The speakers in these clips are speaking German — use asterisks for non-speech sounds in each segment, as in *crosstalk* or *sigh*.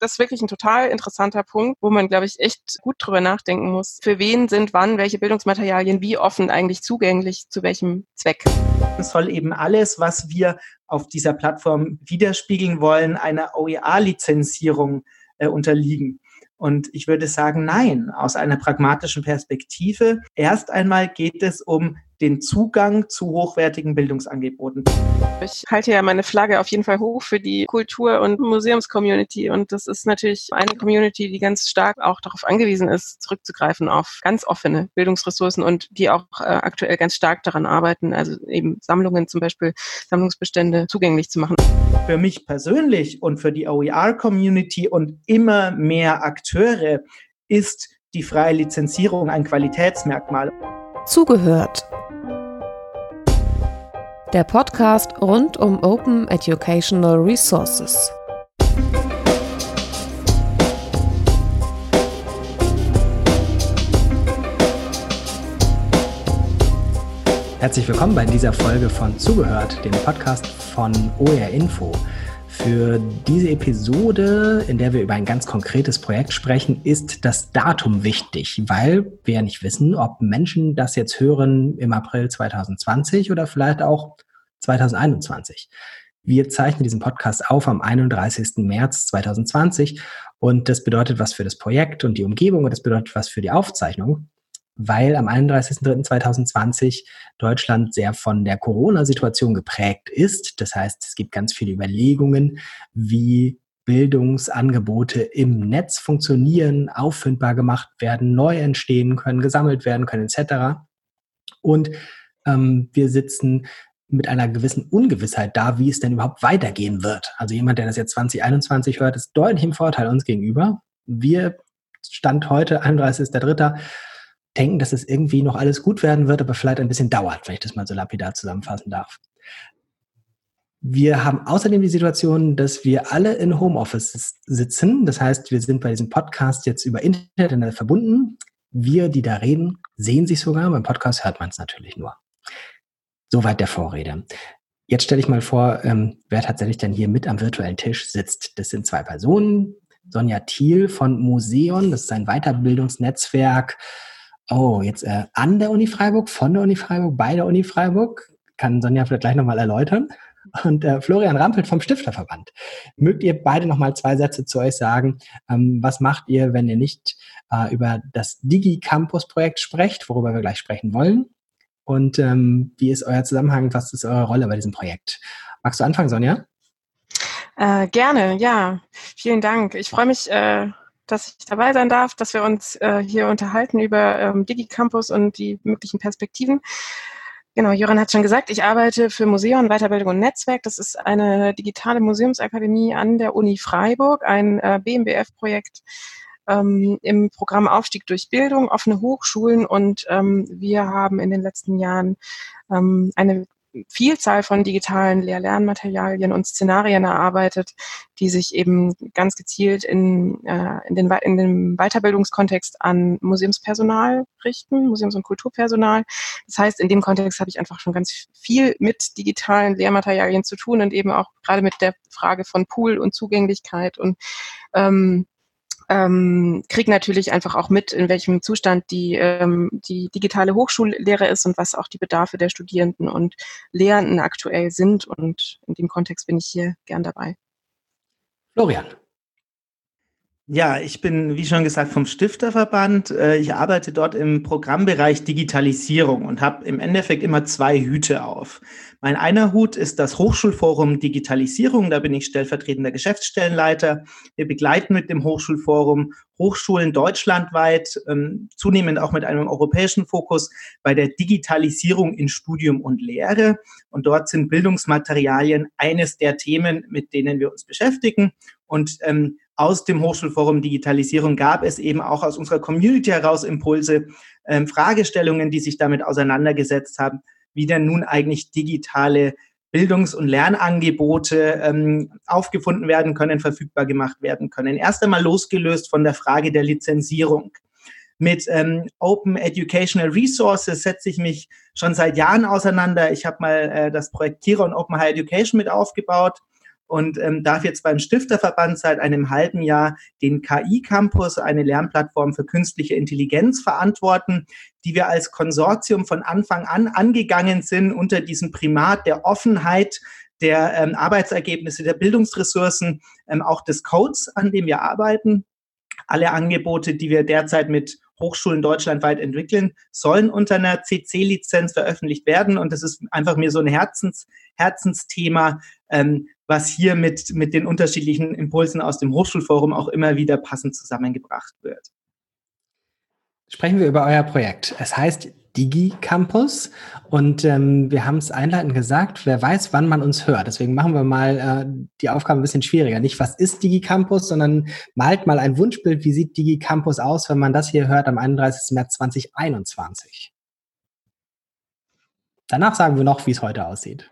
das ist wirklich ein total interessanter Punkt, wo man, glaube ich, echt gut drüber nachdenken muss. Für wen sind wann welche Bildungsmaterialien wie offen eigentlich zugänglich, zu welchem Zweck? Es soll eben alles, was wir auf dieser Plattform widerspiegeln wollen, einer OER-Lizenzierung äh, unterliegen. Und ich würde sagen, nein, aus einer pragmatischen Perspektive. Erst einmal geht es um den Zugang zu hochwertigen Bildungsangeboten. Ich halte ja meine Flagge auf jeden Fall hoch für die Kultur- und Museumscommunity. Und das ist natürlich eine Community, die ganz stark auch darauf angewiesen ist, zurückzugreifen auf ganz offene Bildungsressourcen und die auch äh, aktuell ganz stark daran arbeiten, also eben Sammlungen zum Beispiel, Sammlungsbestände zugänglich zu machen. Für mich persönlich und für die OER-Community und immer mehr Akteure ist die freie Lizenzierung ein Qualitätsmerkmal. Zugehört der Podcast rund um Open Educational Resources. Herzlich willkommen bei dieser Folge von Zugehört, dem Podcast von OER Info. Für diese Episode, in der wir über ein ganz konkretes Projekt sprechen, ist das Datum wichtig, weil wir ja nicht wissen, ob Menschen das jetzt hören im April 2020 oder vielleicht auch 2021. Wir zeichnen diesen Podcast auf am 31. März 2020 und das bedeutet was für das Projekt und die Umgebung und das bedeutet was für die Aufzeichnung weil am 31.03.2020 Deutschland sehr von der Corona-Situation geprägt ist. Das heißt, es gibt ganz viele Überlegungen, wie Bildungsangebote im Netz funktionieren, auffindbar gemacht werden, neu entstehen können, gesammelt werden können, etc. Und ähm, wir sitzen mit einer gewissen Ungewissheit da, wie es denn überhaupt weitergehen wird. Also jemand, der das jetzt 2021 hört, ist deutlich im Vorteil uns gegenüber. Wir Stand heute, 31.03., denken, dass es irgendwie noch alles gut werden wird, aber vielleicht ein bisschen dauert, wenn ich das mal so lapidar zusammenfassen darf. Wir haben außerdem die Situation, dass wir alle in Homeoffice sitzen. Das heißt, wir sind bei diesem Podcast jetzt über Internet verbunden. Wir, die da reden, sehen sich sogar. Beim Podcast hört man es natürlich nur. Soweit der Vorrede. Jetzt stelle ich mal vor, ähm, wer tatsächlich denn hier mit am virtuellen Tisch sitzt. Das sind zwei Personen. Sonja Thiel von Museon, das ist ein Weiterbildungsnetzwerk Oh, jetzt äh, an der Uni Freiburg, von der Uni Freiburg, bei der Uni Freiburg. Kann Sonja vielleicht gleich nochmal erläutern. Und äh, Florian Rampelt vom Stifterverband. Mögt ihr beide nochmal zwei Sätze zu euch sagen? Ähm, was macht ihr, wenn ihr nicht äh, über das Digi-Campus-Projekt sprecht, worüber wir gleich sprechen wollen? Und ähm, wie ist euer Zusammenhang? Was ist eure Rolle bei diesem Projekt? Magst du anfangen, Sonja? Äh, gerne, ja. Vielen Dank. Ich freue mich, äh, dass ich dabei sein darf, dass wir uns äh, hier unterhalten über ähm, DigiCampus und die möglichen Perspektiven. Genau, Joran hat schon gesagt, ich arbeite für Museum, Weiterbildung und Netzwerk. Das ist eine digitale Museumsakademie an der Uni Freiburg, ein äh, BMBF-Projekt ähm, im Programm Aufstieg durch Bildung, offene Hochschulen. Und ähm, wir haben in den letzten Jahren ähm, eine Vielzahl von digitalen Lehr-Lernmaterialien und Szenarien erarbeitet, die sich eben ganz gezielt in, äh, in, den, in dem Weiterbildungskontext an Museumspersonal richten, Museums- und Kulturpersonal. Das heißt, in dem Kontext habe ich einfach schon ganz viel mit digitalen Lehrmaterialien zu tun und eben auch gerade mit der Frage von Pool und Zugänglichkeit und ähm, ähm, kriege natürlich einfach auch mit, in welchem Zustand die, ähm, die digitale Hochschullehre ist und was auch die Bedarfe der Studierenden und Lehrenden aktuell sind. Und in dem Kontext bin ich hier gern dabei. Florian. Ja, ich bin, wie schon gesagt, vom Stifterverband. Äh, ich arbeite dort im Programmbereich Digitalisierung und habe im Endeffekt immer zwei Hüte auf. Mein einer Hut ist das Hochschulforum Digitalisierung. Da bin ich stellvertretender Geschäftsstellenleiter. Wir begleiten mit dem Hochschulforum Hochschulen deutschlandweit, ähm, zunehmend auch mit einem europäischen Fokus bei der Digitalisierung in Studium und Lehre. Und dort sind Bildungsmaterialien eines der Themen, mit denen wir uns beschäftigen. Und ähm, aus dem Hochschulforum Digitalisierung gab es eben auch aus unserer Community heraus Impulse, ähm, Fragestellungen, die sich damit auseinandergesetzt haben, wie denn nun eigentlich digitale Bildungs- und Lernangebote ähm, aufgefunden werden können, verfügbar gemacht werden können. Erst einmal losgelöst von der Frage der Lizenzierung. Mit ähm, Open Educational Resources setze ich mich schon seit Jahren auseinander. Ich habe mal äh, das Projekt Kira und Open High Education mit aufgebaut und ähm, darf jetzt beim Stifterverband seit einem halben Jahr den KI-Campus, eine Lernplattform für künstliche Intelligenz, verantworten, die wir als Konsortium von Anfang an angegangen sind unter diesem Primat der Offenheit, der ähm, Arbeitsergebnisse, der Bildungsressourcen, ähm, auch des Codes, an dem wir arbeiten. Alle Angebote, die wir derzeit mit Hochschulen deutschlandweit entwickeln, sollen unter einer CC-Lizenz veröffentlicht werden. Und das ist einfach mir so ein Herzens, Herzensthema, ähm, was hier mit, mit den unterschiedlichen Impulsen aus dem Hochschulforum auch immer wieder passend zusammengebracht wird. Sprechen wir über euer Projekt. Es heißt DigiCampus und ähm, wir haben es einleitend gesagt, wer weiß, wann man uns hört. Deswegen machen wir mal äh, die Aufgabe ein bisschen schwieriger. Nicht, was ist DigiCampus, sondern malt mal ein Wunschbild, wie sieht DigiCampus aus, wenn man das hier hört am 31. März 2021. Danach sagen wir noch, wie es heute aussieht.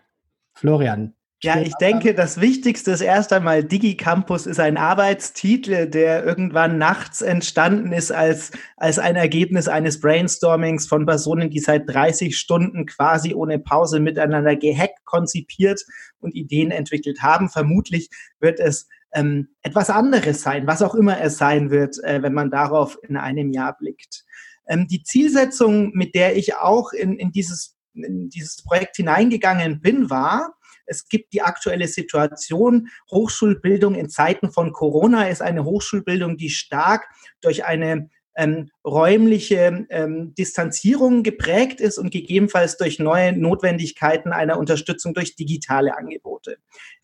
Florian, ja, ich denke, das Wichtigste ist erst einmal, DigiCampus ist ein Arbeitstitel, der irgendwann nachts entstanden ist als, als ein Ergebnis eines Brainstormings von Personen, die seit 30 Stunden quasi ohne Pause miteinander gehackt, konzipiert und Ideen entwickelt haben. Vermutlich wird es ähm, etwas anderes sein, was auch immer es sein wird, äh, wenn man darauf in einem Jahr blickt. Ähm, die Zielsetzung, mit der ich auch in, in, dieses, in dieses Projekt hineingegangen bin, war, es gibt die aktuelle Situation. Hochschulbildung in Zeiten von Corona ist eine Hochschulbildung, die stark durch eine ähm, räumliche ähm, Distanzierung geprägt ist und gegebenenfalls durch neue Notwendigkeiten einer Unterstützung durch digitale Angebote.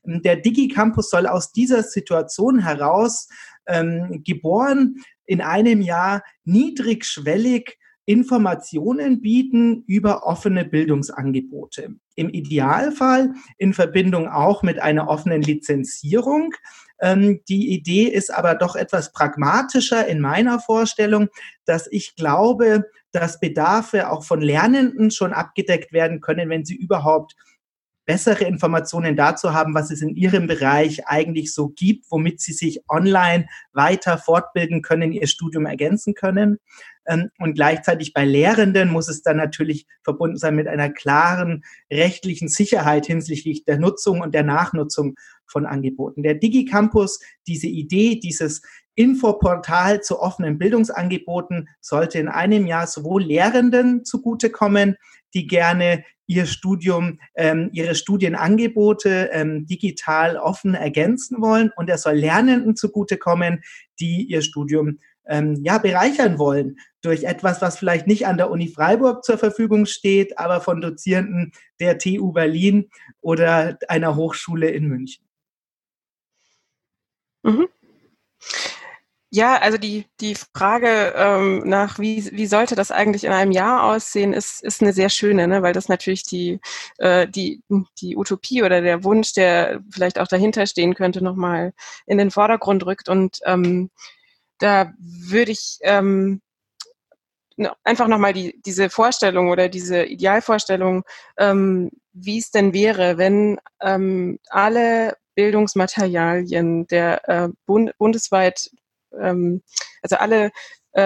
Der DigiCampus soll aus dieser Situation heraus ähm, geboren in einem Jahr niedrigschwellig Informationen bieten über offene Bildungsangebote. Im Idealfall in Verbindung auch mit einer offenen Lizenzierung. Ähm, die Idee ist aber doch etwas pragmatischer in meiner Vorstellung, dass ich glaube, dass Bedarfe auch von Lernenden schon abgedeckt werden können, wenn sie überhaupt bessere Informationen dazu haben, was es in ihrem Bereich eigentlich so gibt, womit sie sich online weiter fortbilden können, ihr Studium ergänzen können. Ähm, und gleichzeitig bei Lehrenden muss es dann natürlich verbunden sein mit einer klaren rechtlichen Sicherheit hinsichtlich der Nutzung und der Nachnutzung von Angeboten. Der DigiCampus, diese Idee, dieses Infoportal zu offenen Bildungsangeboten sollte in einem Jahr sowohl Lehrenden zugutekommen, die gerne ihr Studium, ähm, ihre Studienangebote ähm, digital offen ergänzen wollen und er soll Lernenden zugutekommen, die ihr Studium ähm, ja, bereichern wollen durch etwas, was vielleicht nicht an der Uni Freiburg zur Verfügung steht, aber von Dozierenden der TU Berlin oder einer Hochschule in München. Mhm. Ja, also die, die Frage ähm, nach, wie, wie sollte das eigentlich in einem Jahr aussehen, ist, ist eine sehr schöne, ne? weil das natürlich die, äh, die, die Utopie oder der Wunsch, der vielleicht auch dahinter stehen könnte, nochmal in den Vordergrund rückt. Und ähm, da würde ich ähm, einfach nochmal die, diese Vorstellung oder diese Idealvorstellung, ähm, wie es denn wäre, wenn ähm, alle Bildungsmaterialien der äh, bund bundesweit, ähm, also alle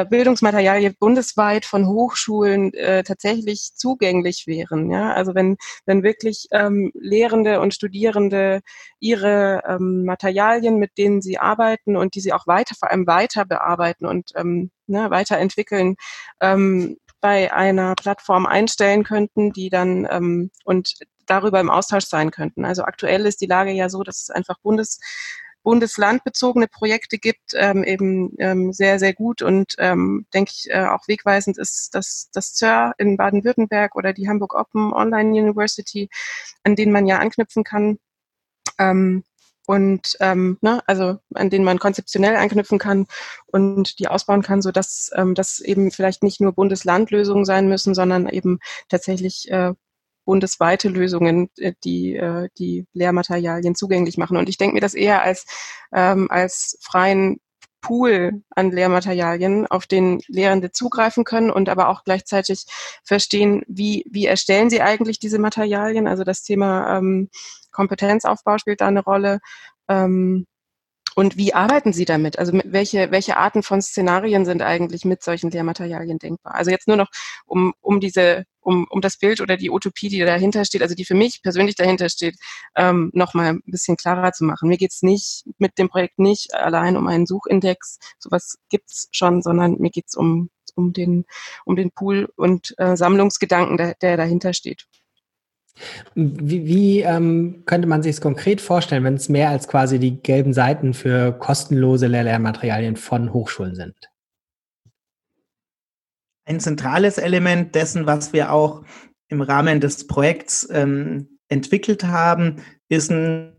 Bildungsmaterialien bundesweit von Hochschulen äh, tatsächlich zugänglich wären. Ja? Also wenn, wenn wirklich ähm, Lehrende und Studierende ihre ähm, Materialien, mit denen sie arbeiten und die sie auch weiter, vor allem weiter bearbeiten und ähm, ne, weiterentwickeln, ähm, bei einer Plattform einstellen könnten, die dann ähm, und darüber im Austausch sein könnten. Also aktuell ist die Lage ja so, dass es einfach Bundes bundeslandbezogene Projekte gibt, ähm, eben ähm, sehr, sehr gut und ähm, denke ich äh, auch wegweisend ist das, das CER in Baden-Württemberg oder die Hamburg Open Online University, an denen man ja anknüpfen kann. Ähm, und ähm, ne, also an denen man konzeptionell anknüpfen kann und die ausbauen kann, so dass ähm, das eben vielleicht nicht nur Bundeslandlösungen sein müssen, sondern eben tatsächlich äh, bundesweite Lösungen, äh, die äh, die Lehrmaterialien zugänglich machen. Und ich denke mir das eher als, ähm, als freien Pool an Lehrmaterialien, auf den Lehrende zugreifen können und aber auch gleichzeitig verstehen, wie, wie erstellen sie eigentlich diese Materialien. Also das Thema ähm, Kompetenzaufbau spielt da eine Rolle. Ähm, und wie arbeiten Sie damit? Also welche, welche Arten von Szenarien sind eigentlich mit solchen Lehrmaterialien denkbar? Also jetzt nur noch, um, um diese um, um das Bild oder die Utopie, die dahinter steht, also die für mich persönlich dahinter steht, ähm, nochmal ein bisschen klarer zu machen. Mir geht's nicht mit dem Projekt nicht allein um einen Suchindex, sowas gibt's schon, sondern mir geht's um, um, den, um den Pool und äh, Sammlungsgedanken, der, der dahinter steht. Wie, wie ähm, könnte man sich es konkret vorstellen, wenn es mehr als quasi die gelben Seiten für kostenlose Lehrmaterialien von Hochschulen sind? Ein zentrales Element dessen, was wir auch im Rahmen des Projekts ähm, entwickelt haben, ist ein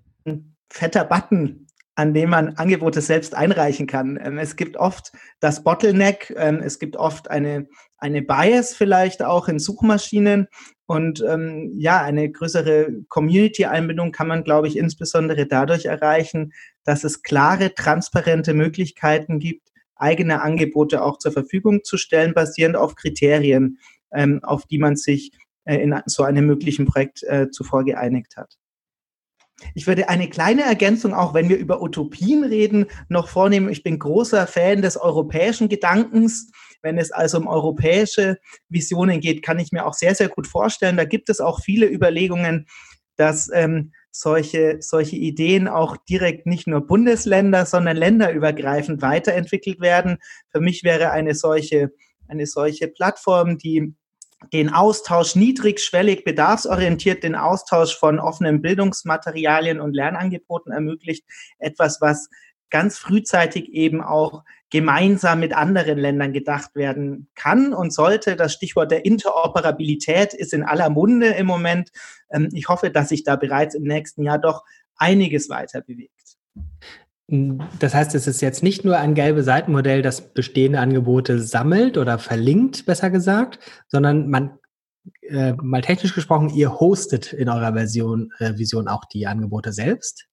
fetter Button, an dem man Angebote selbst einreichen kann. Ähm, es gibt oft das Bottleneck, ähm, es gibt oft eine, eine Bias vielleicht auch in Suchmaschinen und ähm, ja, eine größere Community-Einbindung kann man, glaube ich, insbesondere dadurch erreichen, dass es klare, transparente Möglichkeiten gibt, eigene Angebote auch zur Verfügung zu stellen, basierend auf Kriterien, ähm, auf die man sich äh, in so einem möglichen Projekt äh, zuvor geeinigt hat. Ich würde eine kleine Ergänzung, auch wenn wir über Utopien reden, noch vornehmen. Ich bin großer Fan des europäischen Gedankens. Wenn es also um europäische Visionen geht, kann ich mir auch sehr, sehr gut vorstellen. Da gibt es auch viele Überlegungen, dass ähm, solche, solche Ideen auch direkt nicht nur Bundesländer, sondern länderübergreifend weiterentwickelt werden. Für mich wäre eine solche, eine solche Plattform, die den Austausch niedrigschwellig, bedarfsorientiert, den Austausch von offenen Bildungsmaterialien und Lernangeboten ermöglicht. Etwas, was ganz frühzeitig eben auch gemeinsam mit anderen Ländern gedacht werden kann und sollte. Das Stichwort der Interoperabilität ist in aller Munde im Moment. Ähm, ich hoffe, dass sich da bereits im nächsten Jahr doch einiges weiter bewegt. Das heißt, es ist jetzt nicht nur ein gelbe Seitenmodell, das bestehende Angebote sammelt oder verlinkt, besser gesagt, sondern man äh, mal technisch gesprochen, ihr hostet in eurer Version, äh, Vision auch die Angebote selbst.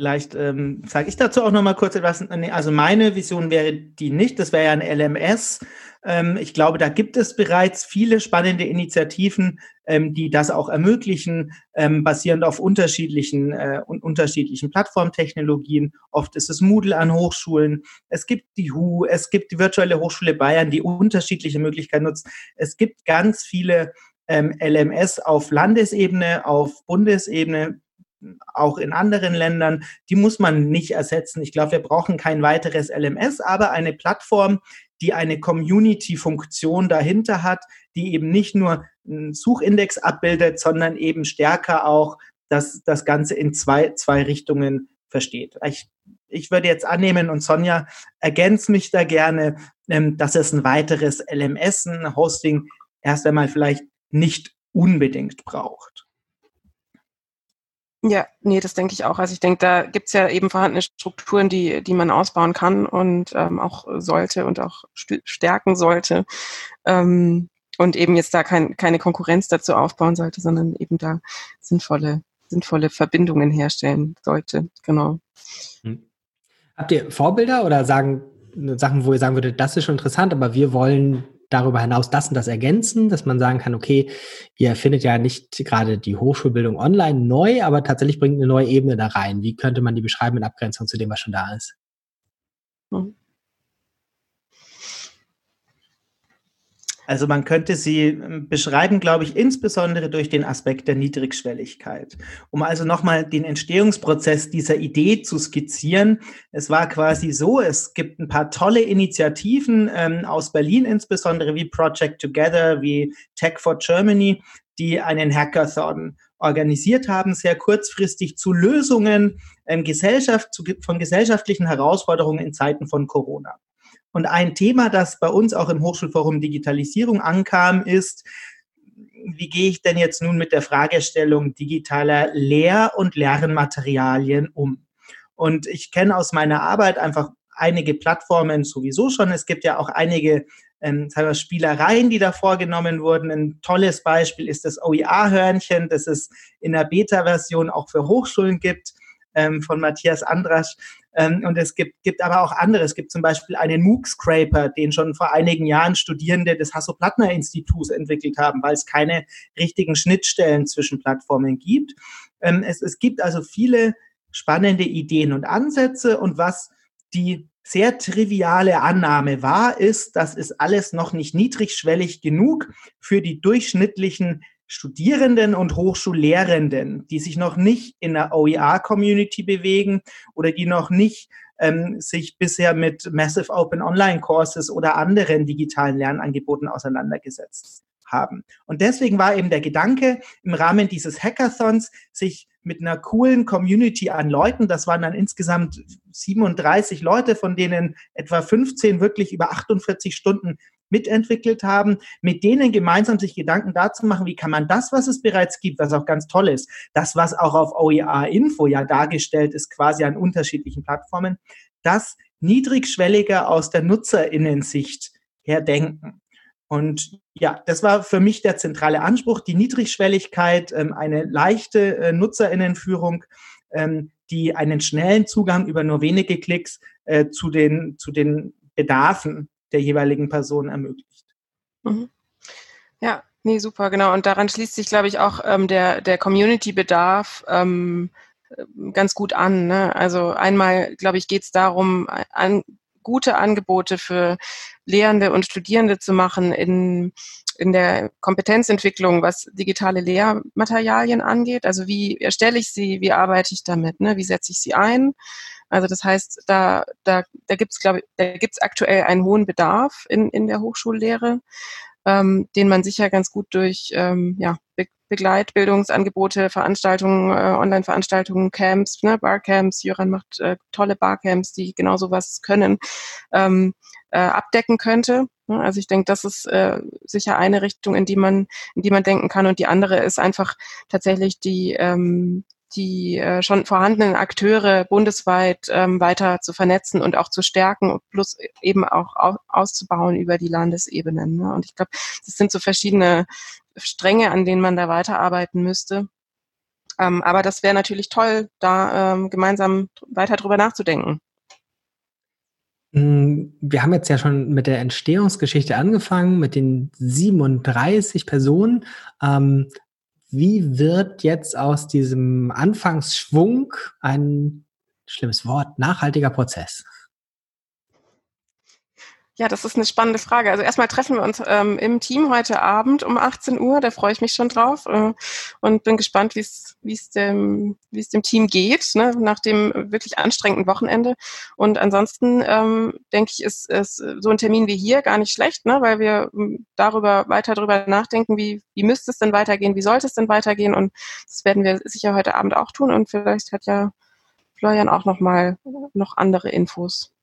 Vielleicht ähm, sage ich dazu auch noch mal kurz etwas. Also meine Vision wäre die nicht, das wäre ja ein LMS. Ähm, ich glaube, da gibt es bereits viele spannende Initiativen, ähm, die das auch ermöglichen, ähm, basierend auf unterschiedlichen, äh, unterschiedlichen Plattformtechnologien. Oft ist es Moodle an Hochschulen. Es gibt die HU, es gibt die Virtuelle Hochschule Bayern, die unterschiedliche Möglichkeiten nutzt. Es gibt ganz viele ähm, LMS auf Landesebene, auf Bundesebene, auch in anderen Ländern, die muss man nicht ersetzen. Ich glaube, wir brauchen kein weiteres LMS, aber eine Plattform, die eine Community-Funktion dahinter hat, die eben nicht nur einen Suchindex abbildet, sondern eben stärker auch das, das Ganze in zwei, zwei Richtungen versteht. Ich, ich würde jetzt annehmen, und Sonja ergänzt mich da gerne, ähm, dass es ein weiteres LMS, ein Hosting erst einmal vielleicht nicht unbedingt braucht. Ja, nee, das denke ich auch. Also ich denke, da gibt's ja eben vorhandene Strukturen, die, die man ausbauen kann und ähm, auch sollte und auch stärken sollte. Ähm, und eben jetzt da kein, keine Konkurrenz dazu aufbauen sollte, sondern eben da sinnvolle, sinnvolle Verbindungen herstellen sollte. Genau. Hm. Habt ihr Vorbilder oder sagen Sachen, wo ihr sagen würdet, das ist schon interessant, aber wir wollen darüber hinaus das und das ergänzen, dass man sagen kann, okay, ihr findet ja nicht gerade die Hochschulbildung online neu, aber tatsächlich bringt eine neue Ebene da rein. Wie könnte man die beschreiben in Abgrenzung zu dem, was schon da ist? Mhm. Also man könnte sie ähm, beschreiben, glaube ich, insbesondere durch den Aspekt der Niedrigschwelligkeit. Um also nochmal den Entstehungsprozess dieser Idee zu skizzieren. Es war quasi so, es gibt ein paar tolle Initiativen ähm, aus Berlin insbesondere wie Project Together, wie Tech for Germany, die einen Hackathon organisiert haben, sehr kurzfristig zu Lösungen ähm, Gesellschaft, zu, von gesellschaftlichen Herausforderungen in Zeiten von Corona. Und ein Thema, das bei uns auch im Hochschulforum Digitalisierung ankam, ist, wie gehe ich denn jetzt nun mit der Fragestellung digitaler Lehr- und Lernmaterialien um? Und ich kenne aus meiner Arbeit einfach einige Plattformen sowieso schon. Es gibt ja auch einige ähm, Spielereien, die da vorgenommen wurden. Ein tolles Beispiel ist das OER-Hörnchen, das es in der Beta-Version auch für Hochschulen gibt, ähm, von Matthias Andrasch. Ähm, und es gibt, gibt aber auch andere. Es gibt zum Beispiel einen MOOC-Scraper, den schon vor einigen Jahren Studierende des Hasso-Plattner-Instituts entwickelt haben, weil es keine richtigen Schnittstellen zwischen Plattformen gibt. Ähm, es, es gibt also viele spannende Ideen und Ansätze und was die sehr triviale Annahme wahr ist, das ist alles noch nicht niedrigschwellig genug für die durchschnittlichen Studierenden und Hochschullehrenden, die sich noch nicht in der OER-Community bewegen oder die noch nicht ähm, sich bisher mit Massive Open Online Courses oder anderen digitalen Lernangeboten auseinandergesetzt haben. Und deswegen war eben der Gedanke, im Rahmen dieses Hackathons sich mit einer coolen Community an Leuten, das waren dann insgesamt 37 Leute, von denen etwa 15 wirklich über 48 Stunden mitentwickelt haben, mit denen gemeinsam sich Gedanken dazu machen, wie kann man das, was es bereits gibt, was auch ganz toll ist, das, was auch auf OER Info ja dargestellt ist, quasi an unterschiedlichen Plattformen, das niedrigschwelliger aus der Nutzerinnensicht her denken. Und ja, das war für mich der zentrale Anspruch, die Niedrigschwelligkeit, ähm, eine leichte äh, Nutzerinnenführung, ähm, die einen schnellen Zugang über nur wenige Klicks äh, zu, den, zu den Bedarfen der jeweiligen Person ermöglicht. Mhm. Ja, nee, super, genau. Und daran schließt sich, glaube ich, auch ähm, der, der Community-Bedarf ähm, ganz gut an. Ne? Also einmal, glaube ich, geht es darum, an, gute Angebote für Lehrende und Studierende zu machen in, in der Kompetenzentwicklung, was digitale Lehrmaterialien angeht. Also wie erstelle ich sie, wie arbeite ich damit, ne? wie setze ich sie ein? Also das heißt, da, da, da gibt es, glaube ich, da gibt es aktuell einen hohen Bedarf in, in der Hochschullehre, ähm, den man sicher ganz gut durch ähm, ja, Be Begleitbildungsangebote, Veranstaltungen, äh, Online-Veranstaltungen, Camps, ne, Barcamps, Jöran macht äh, tolle Barcamps, die genau sowas können, ähm, äh, abdecken könnte. Ne, also ich denke, das ist äh, sicher eine Richtung, in die man, in die man denken kann. Und die andere ist einfach tatsächlich die, ähm, die äh, schon vorhandenen Akteure bundesweit ähm, weiter zu vernetzen und auch zu stärken, plus eben auch au auszubauen über die Landesebenen. Ne? Und ich glaube, das sind so verschiedene Stränge, an denen man da weiterarbeiten müsste. Ähm, aber das wäre natürlich toll, da ähm, gemeinsam weiter drüber nachzudenken. Hm, wir haben jetzt ja schon mit der Entstehungsgeschichte angefangen, mit den 37 Personen. Ähm, wie wird jetzt aus diesem Anfangsschwung ein schlimmes Wort, nachhaltiger Prozess? Ja, das ist eine spannende Frage. Also erstmal treffen wir uns ähm, im Team heute Abend um 18 Uhr. Da freue ich mich schon drauf äh, und bin gespannt, wie es dem wie es dem Team geht ne, nach dem wirklich anstrengenden Wochenende. Und ansonsten ähm, denke ich, ist, ist so ein Termin wie hier gar nicht schlecht, ne, weil wir ähm, darüber weiter darüber nachdenken, wie wie müsste es denn weitergehen, wie sollte es denn weitergehen. Und das werden wir sicher heute Abend auch tun. Und vielleicht hat ja Florian auch noch mal noch andere Infos.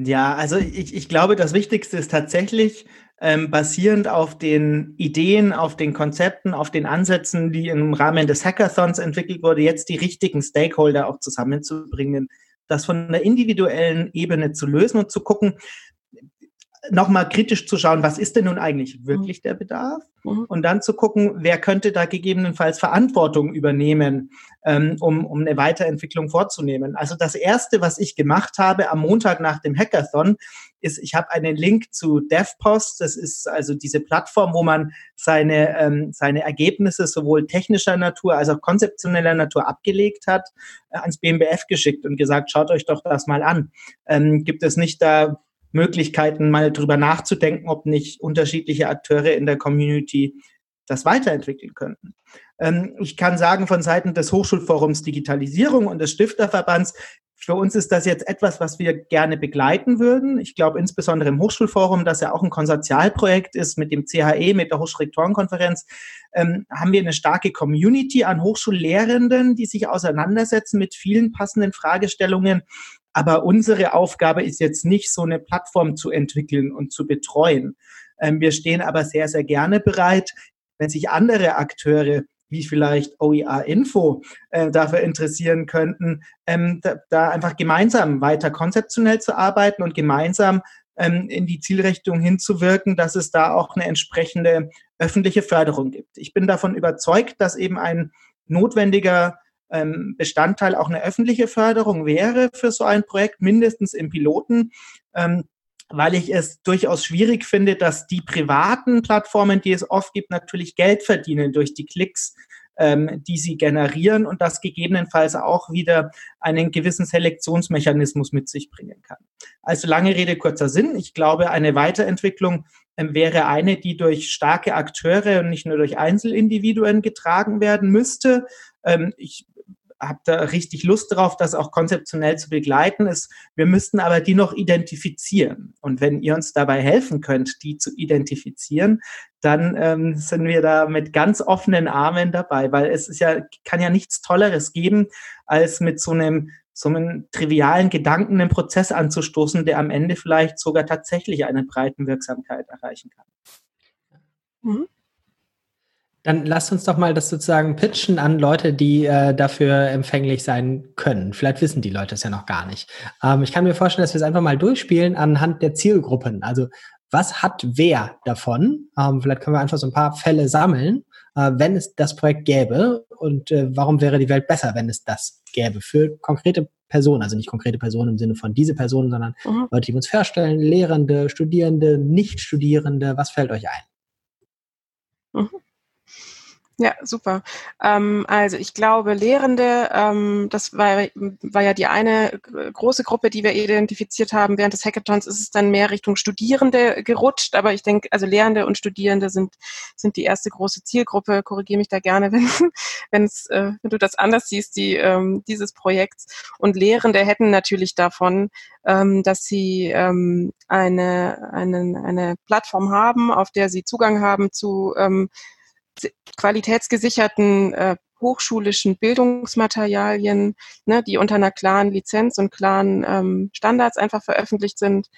Ja, also ich, ich glaube, das Wichtigste ist tatsächlich, ähm, basierend auf den Ideen, auf den Konzepten, auf den Ansätzen, die im Rahmen des Hackathons entwickelt wurde, jetzt die richtigen Stakeholder auch zusammenzubringen, das von der individuellen Ebene zu lösen und zu gucken, nochmal kritisch zu schauen, was ist denn nun eigentlich wirklich der Bedarf? Mhm. Und dann zu gucken, wer könnte da gegebenenfalls Verantwortung übernehmen, ähm, um, um eine Weiterentwicklung vorzunehmen. Also das Erste, was ich gemacht habe am Montag nach dem Hackathon, ist, ich habe einen Link zu DevPost. Das ist also diese Plattform, wo man seine, ähm, seine Ergebnisse sowohl technischer Natur als auch konzeptioneller Natur abgelegt hat, äh, ans BMBF geschickt und gesagt, schaut euch doch das mal an. Ähm, gibt es nicht da Möglichkeiten, mal drüber nachzudenken, ob nicht unterschiedliche Akteure in der Community das weiterentwickeln könnten. Ähm, ich kann sagen, von Seiten des Hochschulforums Digitalisierung und des Stifterverbands, für uns ist das jetzt etwas, was wir gerne begleiten würden. Ich glaube insbesondere im Hochschulforum, das ja auch ein Konsortialprojekt ist mit dem CHE, mit der Hochschulrektorenkonferenz, ähm, haben wir eine starke Community an Hochschullehrenden, die sich auseinandersetzen mit vielen passenden Fragestellungen aber unsere Aufgabe ist jetzt nicht, so eine Plattform zu entwickeln und zu betreuen. Ähm, wir stehen aber sehr, sehr gerne bereit, wenn sich andere Akteure wie vielleicht OER Info äh, dafür interessieren könnten, ähm, da, da, einfach gemeinsam weiter konzeptionell zu arbeiten und gemeinsam ähm, in die Zielrichtung hinzuwirken, dass es da auch eine entsprechende öffentliche Förderung gibt. Ich bin davon überzeugt, dass eben ein notwendiger ähm, Bestandteil auch eine öffentliche Förderung wäre für so ein Projekt, mindestens im Piloten. Ähm, weil ich es durchaus schwierig finde, dass die privaten Plattformen, die es oft gibt, natürlich Geld verdienen durch die Klicks ähm, die sie generieren und das gegebenenfalls auch wieder einen gewissen Selektionsmechanismus mit sich bringen kann. Also lange Rede, kurzer Sinn. Ich glaube, eine Weiterentwicklung ähm, wäre eine, die durch starke Akteure und nicht nur durch Einzelindividuen getragen werden müsste. Ähm, ich habe da richtig Lust drauf, das auch konzeptionell zu begleiten. Ist, wir müssten aber die noch identifizieren. Und wenn ihr uns dabei helfen könnt, die zu identifizieren, dann ähm, sind wir da mit ganz offenen Armen dabei, weil es ist ja, kann ja nichts Tolleres geben, als mit so einem so einen trivialen Gedanken einen Prozess anzustoßen, der am Ende vielleicht sogar tatsächlich eine Breitenwirksamkeit erreichen kann. Mhm. Dann lasst uns doch mal das sozusagen pitchen an Leute, die äh, dafür empfänglich sein können. Vielleicht wissen die Leute es ja noch gar nicht. Ähm, ich kann mir vorstellen, dass wir es einfach mal durchspielen anhand der Zielgruppen. Also was hat wer davon? Ähm, vielleicht können wir einfach so ein paar Fälle sammeln, äh, wenn es das Projekt gäbe. Und äh, warum wäre die Welt besser, wenn es das gäbe für konkrete Personen, also nicht konkrete Personen im Sinne von diese Personen, sondern mhm. Leute, die uns vorstellen, Lehrende, Studierende, Nicht-Studierende, was fällt euch ein? Mhm. Ja, super. Ähm, also ich glaube, Lehrende, ähm, das war, war ja die eine große Gruppe, die wir identifiziert haben. Während des Hackathons ist es dann mehr Richtung Studierende gerutscht, aber ich denke, also Lehrende und Studierende sind, sind die erste große Zielgruppe. Korrigiere mich da gerne, *laughs* wenn, wenn's, äh, wenn du das anders siehst, die, ähm, dieses Projekts. Und Lehrende hätten natürlich davon, ähm, dass sie ähm, eine, eine, eine Plattform haben, auf der sie Zugang haben zu ähm, qualitätsgesicherten äh, hochschulischen Bildungsmaterialien, ne, die unter einer klaren Lizenz und klaren ähm, Standards einfach veröffentlicht sind,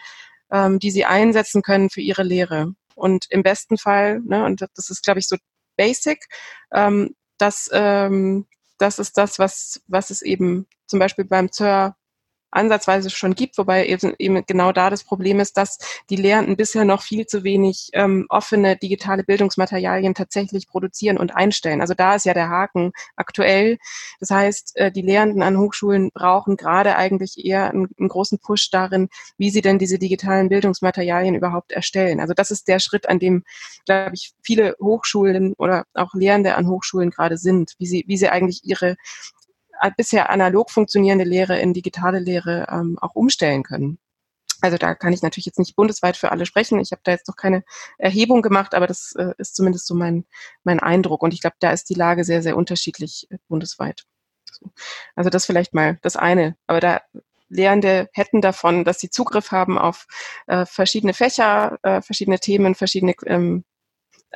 ähm, die sie einsetzen können für ihre Lehre. Und im besten Fall, ne, und das ist, glaube ich, so basic, ähm, das, ähm, das ist das, was, was es eben zum Beispiel beim ZÖR ansatzweise schon gibt, wobei eben, eben genau da das Problem ist, dass die Lehrenden bisher noch viel zu wenig ähm, offene digitale Bildungsmaterialien tatsächlich produzieren und einstellen. Also da ist ja der Haken aktuell. Das heißt, äh, die Lehrenden an Hochschulen brauchen gerade eigentlich eher einen, einen großen Push darin, wie sie denn diese digitalen Bildungsmaterialien überhaupt erstellen. Also das ist der Schritt, an dem, glaube ich, viele Hochschulen oder auch Lehrende an Hochschulen gerade sind, wie sie, wie sie eigentlich ihre bisher analog funktionierende Lehre in digitale Lehre ähm, auch umstellen können. Also da kann ich natürlich jetzt nicht bundesweit für alle sprechen. Ich habe da jetzt noch keine Erhebung gemacht, aber das äh, ist zumindest so mein, mein Eindruck. Und ich glaube, da ist die Lage sehr, sehr unterschiedlich äh, bundesweit. So. Also das vielleicht mal das eine. Aber da Lehrende hätten davon, dass sie Zugriff haben auf äh, verschiedene Fächer, äh, verschiedene Themen, verschiedene ähm,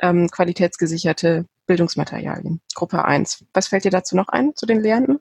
ähm, qualitätsgesicherte Bildungsmaterialien. Gruppe 1. Was fällt dir dazu noch ein, zu den Lehrenden?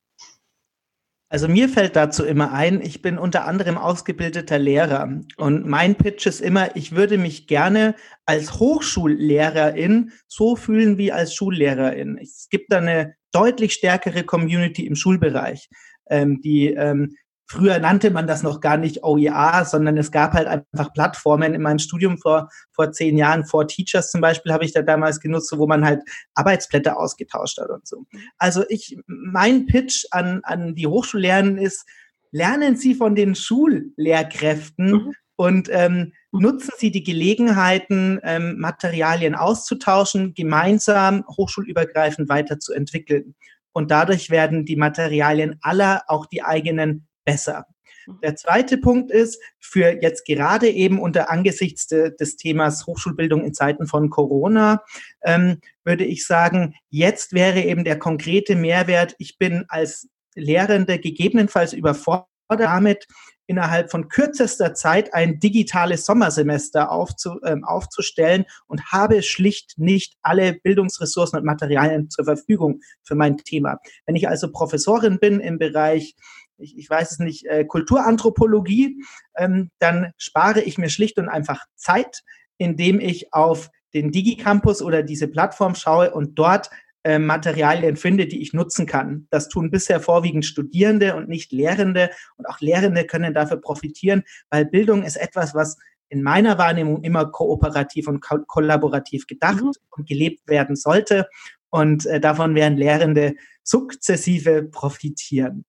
Also mir fällt dazu immer ein, ich bin unter anderem ausgebildeter Lehrer und mein Pitch ist immer, ich würde mich gerne als Hochschullehrerin so fühlen wie als Schullehrerin. Es gibt da eine deutlich stärkere Community im Schulbereich, ähm, die ähm, Früher nannte man das noch gar nicht OER, sondern es gab halt einfach Plattformen. In meinem Studium vor, vor zehn Jahren, vor Teachers zum Beispiel, habe ich da damals genutzt, wo man halt Arbeitsblätter ausgetauscht hat und so. Also ich, mein Pitch an, an die Hochschullehrer ist, lernen Sie von den Schullehrkräften mhm. und ähm, nutzen Sie die Gelegenheiten, ähm, Materialien auszutauschen, gemeinsam hochschulübergreifend weiterzuentwickeln. Und dadurch werden die Materialien aller, auch die eigenen, besser. Mhm. Der zweite Punkt ist, für jetzt gerade eben unter angesichts de, des Themas Hochschulbildung in Zeiten von Corona, ähm, würde ich sagen, jetzt wäre eben der konkrete Mehrwert, ich bin als Lehrende gegebenenfalls überfordert damit, innerhalb von kürzester Zeit ein digitales Sommersemester aufzu, ähm, aufzustellen und habe schlicht nicht alle Bildungsressourcen und Materialien zur Verfügung für mein Thema. Wenn ich also Professorin bin im Bereich ich, ich weiß es nicht, äh, Kulturanthropologie, ähm, dann spare ich mir schlicht und einfach Zeit, indem ich auf den Digicampus oder diese Plattform schaue und dort äh, Materialien finde, die ich nutzen kann. Das tun bisher vorwiegend Studierende und nicht Lehrende. Und auch Lehrende können dafür profitieren, weil Bildung ist etwas, was in meiner Wahrnehmung immer kooperativ und ko kollaborativ gedacht mhm. und gelebt werden sollte. Und äh, davon werden Lehrende sukzessive profitieren.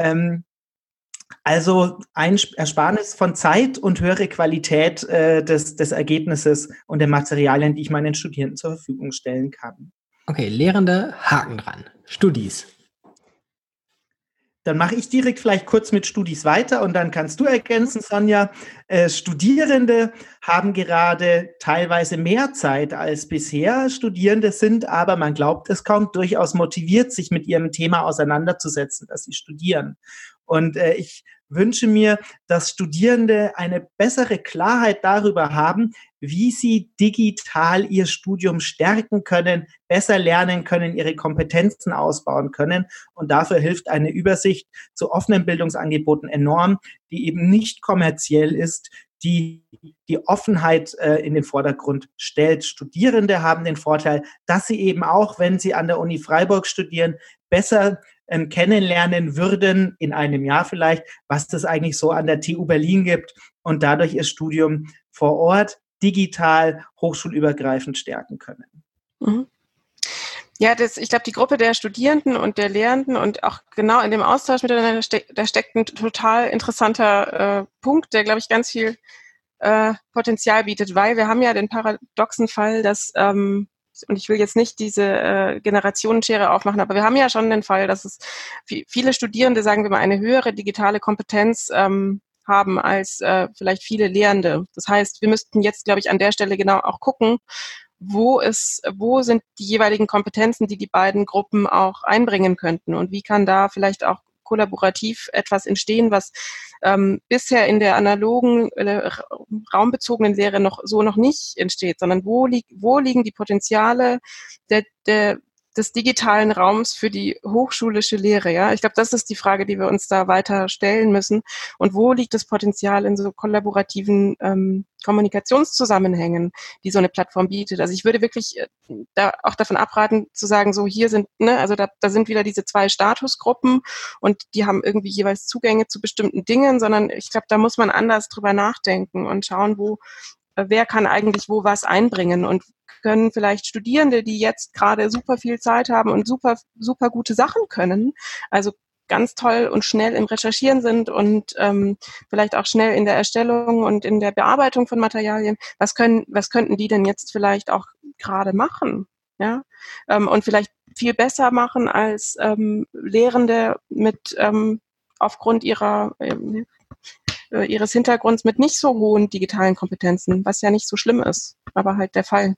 Ähm, also ein Ersparnis von Zeit und höhere Qualität äh, des, des Ergebnisses und der Materialien, die ich meinen Studierenden zur Verfügung stellen kann. Okay, Lehrende, Haken dran. Studis. Dann mache ich direkt vielleicht kurz mit Studis weiter und dann kannst du ergänzen, Sonja. Äh, Studierende haben gerade teilweise mehr Zeit als bisher. Studierende sind aber, man glaubt es kaum, durchaus motiviert, sich mit ihrem Thema auseinanderzusetzen, dass sie studieren. Und äh, ich wünsche mir, dass Studierende eine bessere Klarheit darüber haben, wie sie digital ihr Studium stärken können, besser lernen können, ihre Kompetenzen ausbauen können. Und dafür hilft eine Übersicht zu offenen Bildungsangeboten enorm, die eben nicht kommerziell ist, die die Offenheit äh, in den Vordergrund stellt. Studierende haben den Vorteil, dass sie eben auch, wenn sie an der Uni Freiburg studieren, besser ähm, kennenlernen würden, in einem Jahr vielleicht, was das eigentlich so an der TU Berlin gibt und dadurch ihr Studium vor Ort digital hochschulübergreifend stärken können. Mhm. Ja, das, ich glaube, die Gruppe der Studierenden und der Lehrenden und auch genau in dem Austausch miteinander, da steckt ein total interessanter äh, Punkt, der, glaube ich, ganz viel äh, Potenzial bietet, weil wir haben ja den paradoxen Fall, dass ähm, und ich will jetzt nicht diese äh, Generationenschere aufmachen, aber wir haben ja schon den Fall, dass es viele Studierende, sagen wir mal, eine höhere digitale Kompetenz ähm, haben als äh, vielleicht viele Lehrende. Das heißt, wir müssten jetzt, glaube ich, an der Stelle genau auch gucken, wo ist, wo sind die jeweiligen Kompetenzen, die die beiden Gruppen auch einbringen könnten und wie kann da vielleicht auch kollaborativ etwas entstehen, was ähm, bisher in der analogen, äh, raumbezogenen Lehre noch so noch nicht entsteht, sondern wo, li wo liegen die Potenziale der, der, des digitalen Raums für die hochschulische Lehre? Ja, ich glaube, das ist die Frage, die wir uns da weiter stellen müssen. Und wo liegt das Potenzial in so kollaborativen ähm, Kommunikationszusammenhängen, die so eine Plattform bietet? Also ich würde wirklich äh, da auch davon abraten zu sagen, so hier sind, ne, also da, da sind wieder diese zwei Statusgruppen und die haben irgendwie jeweils Zugänge zu bestimmten Dingen, sondern ich glaube, da muss man anders drüber nachdenken und schauen, wo wer kann eigentlich wo was einbringen und können vielleicht Studierende, die jetzt gerade super viel Zeit haben und super, super gute Sachen können, also ganz toll und schnell im Recherchieren sind und ähm, vielleicht auch schnell in der Erstellung und in der Bearbeitung von Materialien, was können, was könnten die denn jetzt vielleicht auch gerade machen? Ja, ähm, und vielleicht viel besser machen als ähm, Lehrende mit ähm, aufgrund ihrer ähm, äh, ihres Hintergrunds mit nicht so hohen digitalen Kompetenzen, was ja nicht so schlimm ist, aber halt der Fall.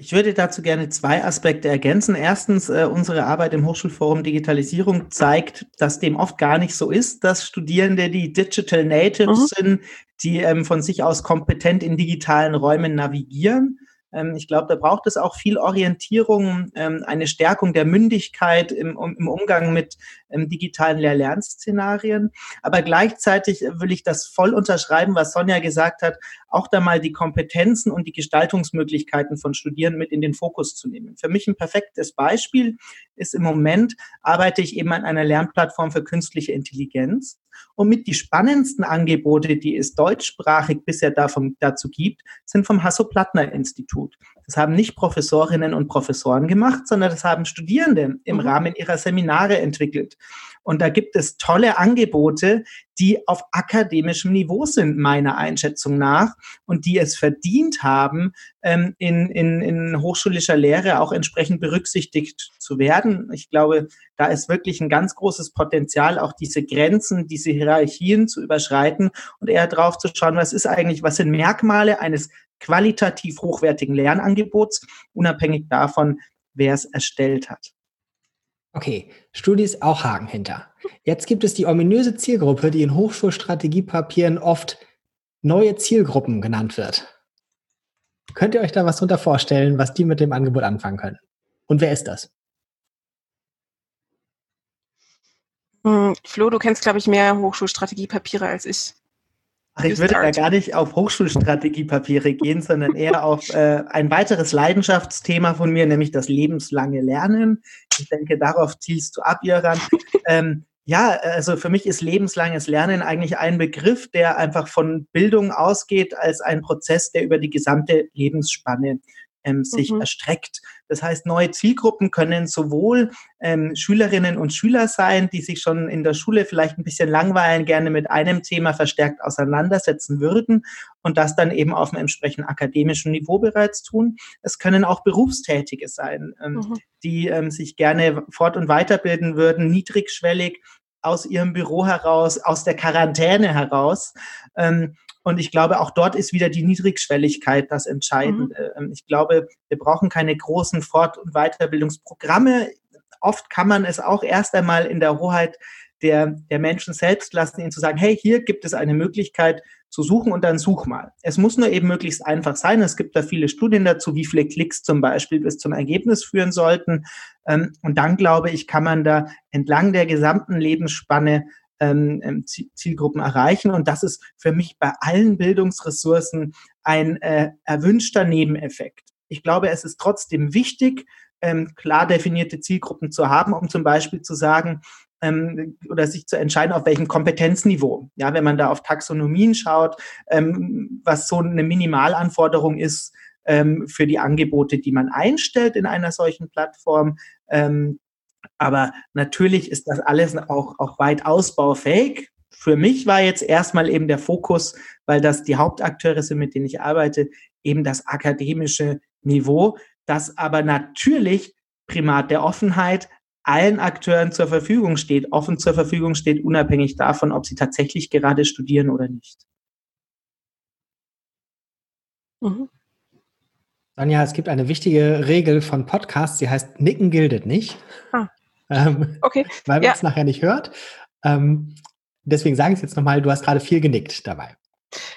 Ich würde dazu gerne zwei Aspekte ergänzen. Erstens, äh, unsere Arbeit im Hochschulforum Digitalisierung zeigt, dass dem oft gar nicht so ist, dass Studierende, die Digital Natives mhm. sind, die ähm, von sich aus kompetent in digitalen Räumen navigieren, ähm, ich glaube, da braucht es auch viel Orientierung, ähm, eine Stärkung der Mündigkeit im, im Umgang mit ähm, digitalen Lehr-Lern-Szenarien. Aber gleichzeitig will ich das voll unterschreiben, was Sonja gesagt hat, auch da mal die Kompetenzen und die Gestaltungsmöglichkeiten von Studierenden mit in den Fokus zu nehmen. Für mich ein perfektes Beispiel ist im Moment, arbeite ich eben an einer Lernplattform für künstliche Intelligenz. Und mit die spannendsten Angebote, die es deutschsprachig bisher davon, dazu gibt, sind vom Hasso-Plattner-Institut. Das haben nicht Professorinnen und Professoren gemacht, sondern das haben Studierende im mhm. Rahmen ihrer Seminare entwickelt. Und da gibt es tolle Angebote, die auf akademischem Niveau sind, meiner Einschätzung nach, und die es verdient haben, ähm, in, in, in hochschulischer Lehre auch entsprechend berücksichtigt zu werden. Ich glaube, da ist wirklich ein ganz großes Potenzial, auch diese Grenzen, diese Hierarchien zu überschreiten und eher drauf zu schauen, was ist eigentlich, was sind Merkmale eines qualitativ hochwertigen Lernangebots, unabhängig davon, wer es erstellt hat. Okay, Studis auch Haken hinter. Jetzt gibt es die ominöse Zielgruppe, die in Hochschulstrategiepapieren oft neue Zielgruppen genannt wird. Könnt ihr euch da was drunter vorstellen, was die mit dem Angebot anfangen können? Und wer ist das? Hm, Flo, du kennst, glaube ich, mehr Hochschulstrategiepapiere als ich. Ach, ich würde da gar nicht auf Hochschulstrategiepapiere gehen, sondern eher *laughs* auf äh, ein weiteres Leidenschaftsthema von mir, nämlich das lebenslange Lernen. Ich denke, darauf zielst du ab, Jöran. *laughs* Ähm, ja, also für mich ist lebenslanges Lernen eigentlich ein Begriff, der einfach von Bildung ausgeht als ein Prozess, der über die gesamte Lebensspanne ähm, sich mhm. erstreckt. Das heißt, neue Zielgruppen können sowohl ähm, Schülerinnen und Schüler sein, die sich schon in der Schule vielleicht ein bisschen langweilen, gerne mit einem Thema verstärkt auseinandersetzen würden und das dann eben auf einem entsprechenden akademischen Niveau bereits tun. Es können auch Berufstätige sein, ähm, mhm. die ähm, sich gerne fort- und weiterbilden würden, niedrigschwellig aus ihrem Büro heraus, aus der Quarantäne heraus. Ähm, und ich glaube, auch dort ist wieder die Niedrigschwelligkeit das Entscheidende. Mhm. Ähm, ich glaube, wir brauchen keine großen Fort- und Weiterbildungsprogramme. Oft kann man es auch erst einmal in der Hoheit der, der Menschen selbst lassen, ihnen zu sagen, hey, hier gibt es eine Möglichkeit zu suchen und dann such mal. Es muss nur eben möglichst einfach sein. Es gibt da viele Studien dazu, wie viele Klicks zum Beispiel bis zum Ergebnis führen sollten. Ähm, und dann glaube ich, kann man da entlang der gesamten Lebensspanne ähm, ähm Zielgruppen erreichen. Und das ist für mich bei allen Bildungsressourcen ein äh, erwünschter Nebeneffekt. Ich glaube, es ist trotzdem wichtig, ähm, klar definierte Zielgruppen zu haben, um zum Beispiel zu sagen, ähm, oder sich zu entscheiden, auf welchem Kompetenzniveau. Ja, wenn man da auf Taxonomien schaut, ähm, was so eine Minimalanforderung ist ähm, für die Angebote, die man einstellt in einer solchen Plattform. Ähm, aber natürlich ist das alles auch, auch weit ausbaufähig. Für mich war jetzt erstmal eben der Fokus, weil das die Hauptakteure sind, mit denen ich arbeite, eben das akademische Niveau, das aber natürlich Primat der Offenheit allen Akteuren zur Verfügung steht, offen zur Verfügung steht, unabhängig davon, ob sie tatsächlich gerade studieren oder nicht. Mhm. Sonja, es gibt eine wichtige Regel von Podcasts, die heißt Nicken gildet nicht. Ah. Ähm, okay. Weil man ja. es nachher nicht hört. Ähm, deswegen sage ich es jetzt nochmal, du hast gerade viel genickt dabei.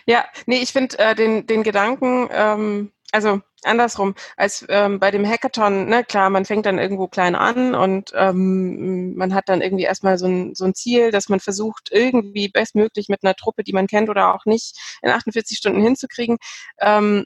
Ja, nee, ich finde äh, den, den Gedanken, ähm, also andersrum, als ähm, bei dem Hackathon, ne, klar, man fängt dann irgendwo klein an und ähm, man hat dann irgendwie erstmal so ein, so ein Ziel, dass man versucht, irgendwie bestmöglich mit einer Truppe, die man kennt oder auch nicht, in 48 Stunden hinzukriegen. Ähm,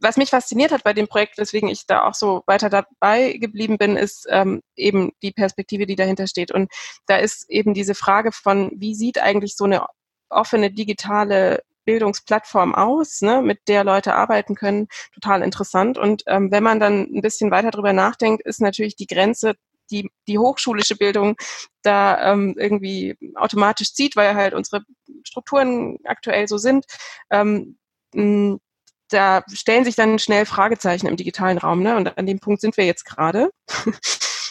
was mich fasziniert hat bei dem Projekt, weswegen ich da auch so weiter dabei geblieben bin, ist ähm, eben die Perspektive, die dahinter steht. Und da ist eben diese Frage von, wie sieht eigentlich so eine offene digitale Bildungsplattform aus, ne, mit der Leute arbeiten können, total interessant. Und ähm, wenn man dann ein bisschen weiter drüber nachdenkt, ist natürlich die Grenze die, die hochschulische Bildung da ähm, irgendwie automatisch zieht, weil halt unsere Strukturen aktuell so sind. Ähm, da stellen sich dann schnell Fragezeichen im digitalen Raum, ne? Und an dem Punkt sind wir jetzt gerade. *laughs*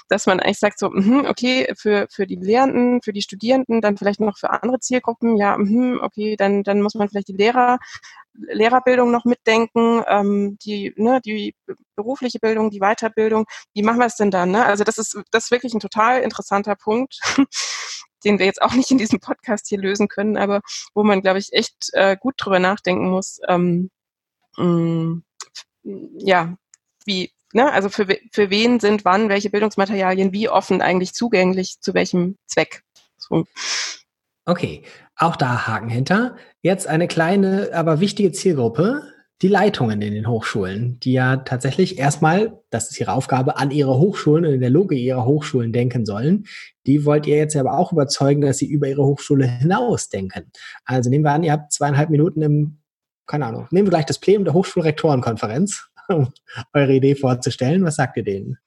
dass man eigentlich sagt so, mh, okay, für, für die Lehrenden, für die Studierenden, dann vielleicht noch für andere Zielgruppen, ja, mh, okay, dann, dann muss man vielleicht die Lehrer, Lehrerbildung noch mitdenken, ähm, die, ne, die berufliche Bildung, die Weiterbildung, wie machen wir es denn dann? Ne? Also das ist, das ist wirklich ein total interessanter Punkt, *laughs* den wir jetzt auch nicht in diesem Podcast hier lösen können, aber wo man, glaube ich, echt äh, gut drüber nachdenken muss. Ähm, mh, mm, ja, wie, ne, also für, für wen sind wann welche Bildungsmaterialien wie offen eigentlich zugänglich, zu welchem Zweck. So. Okay, auch da Haken hinter. Jetzt eine kleine, aber wichtige Zielgruppe, die Leitungen in den Hochschulen, die ja tatsächlich erstmal, das ist ihre Aufgabe, an ihre Hochschulen und in der Logik ihrer Hochschulen denken sollen. Die wollt ihr jetzt aber auch überzeugen, dass sie über ihre Hochschule hinaus denken. Also nehmen wir an, ihr habt zweieinhalb Minuten im, keine Ahnung, nehmen wir gleich das Plenum der Hochschulrektorenkonferenz *laughs* um eure Idee vorzustellen. Was sagt ihr denen?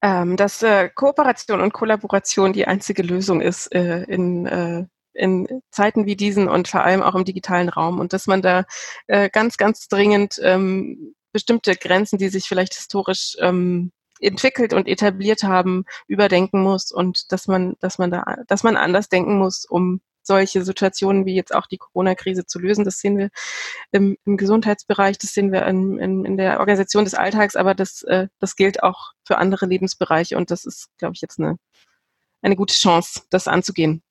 Ähm, dass äh, Kooperation und Kollaboration die einzige Lösung ist äh, in, äh, in Zeiten wie diesen und vor allem auch im digitalen Raum und dass man da äh, ganz, ganz dringend ähm, bestimmte Grenzen, die sich vielleicht historisch ähm, entwickelt und etabliert haben, überdenken muss und dass man, dass man da, dass man anders denken muss, um solche Situationen wie jetzt auch die Corona-Krise zu lösen. Das sehen wir im, im Gesundheitsbereich, das sehen wir in, in, in, der Organisation des Alltags, aber das, äh, das gilt auch für andere Lebensbereiche und das ist, glaube ich, jetzt eine, eine gute Chance, das anzugehen.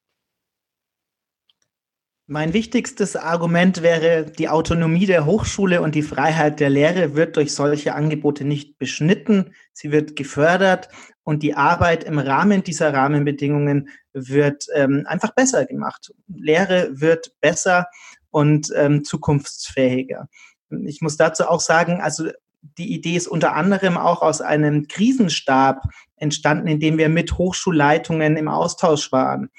Mein wichtigstes Argument wäre, die Autonomie der Hochschule und die Freiheit der Lehre wird durch solche Angebote nicht beschnitten, sie wird gefördert und die Arbeit im Rahmen dieser Rahmenbedingungen wird ähm, einfach besser gemacht. Lehre wird besser und ähm, zukunftsfähiger. Ich muss dazu auch sagen, also die Idee ist unter anderem auch aus einem Krisenstab entstanden, in dem wir mit Hochschulleitungen im Austausch waren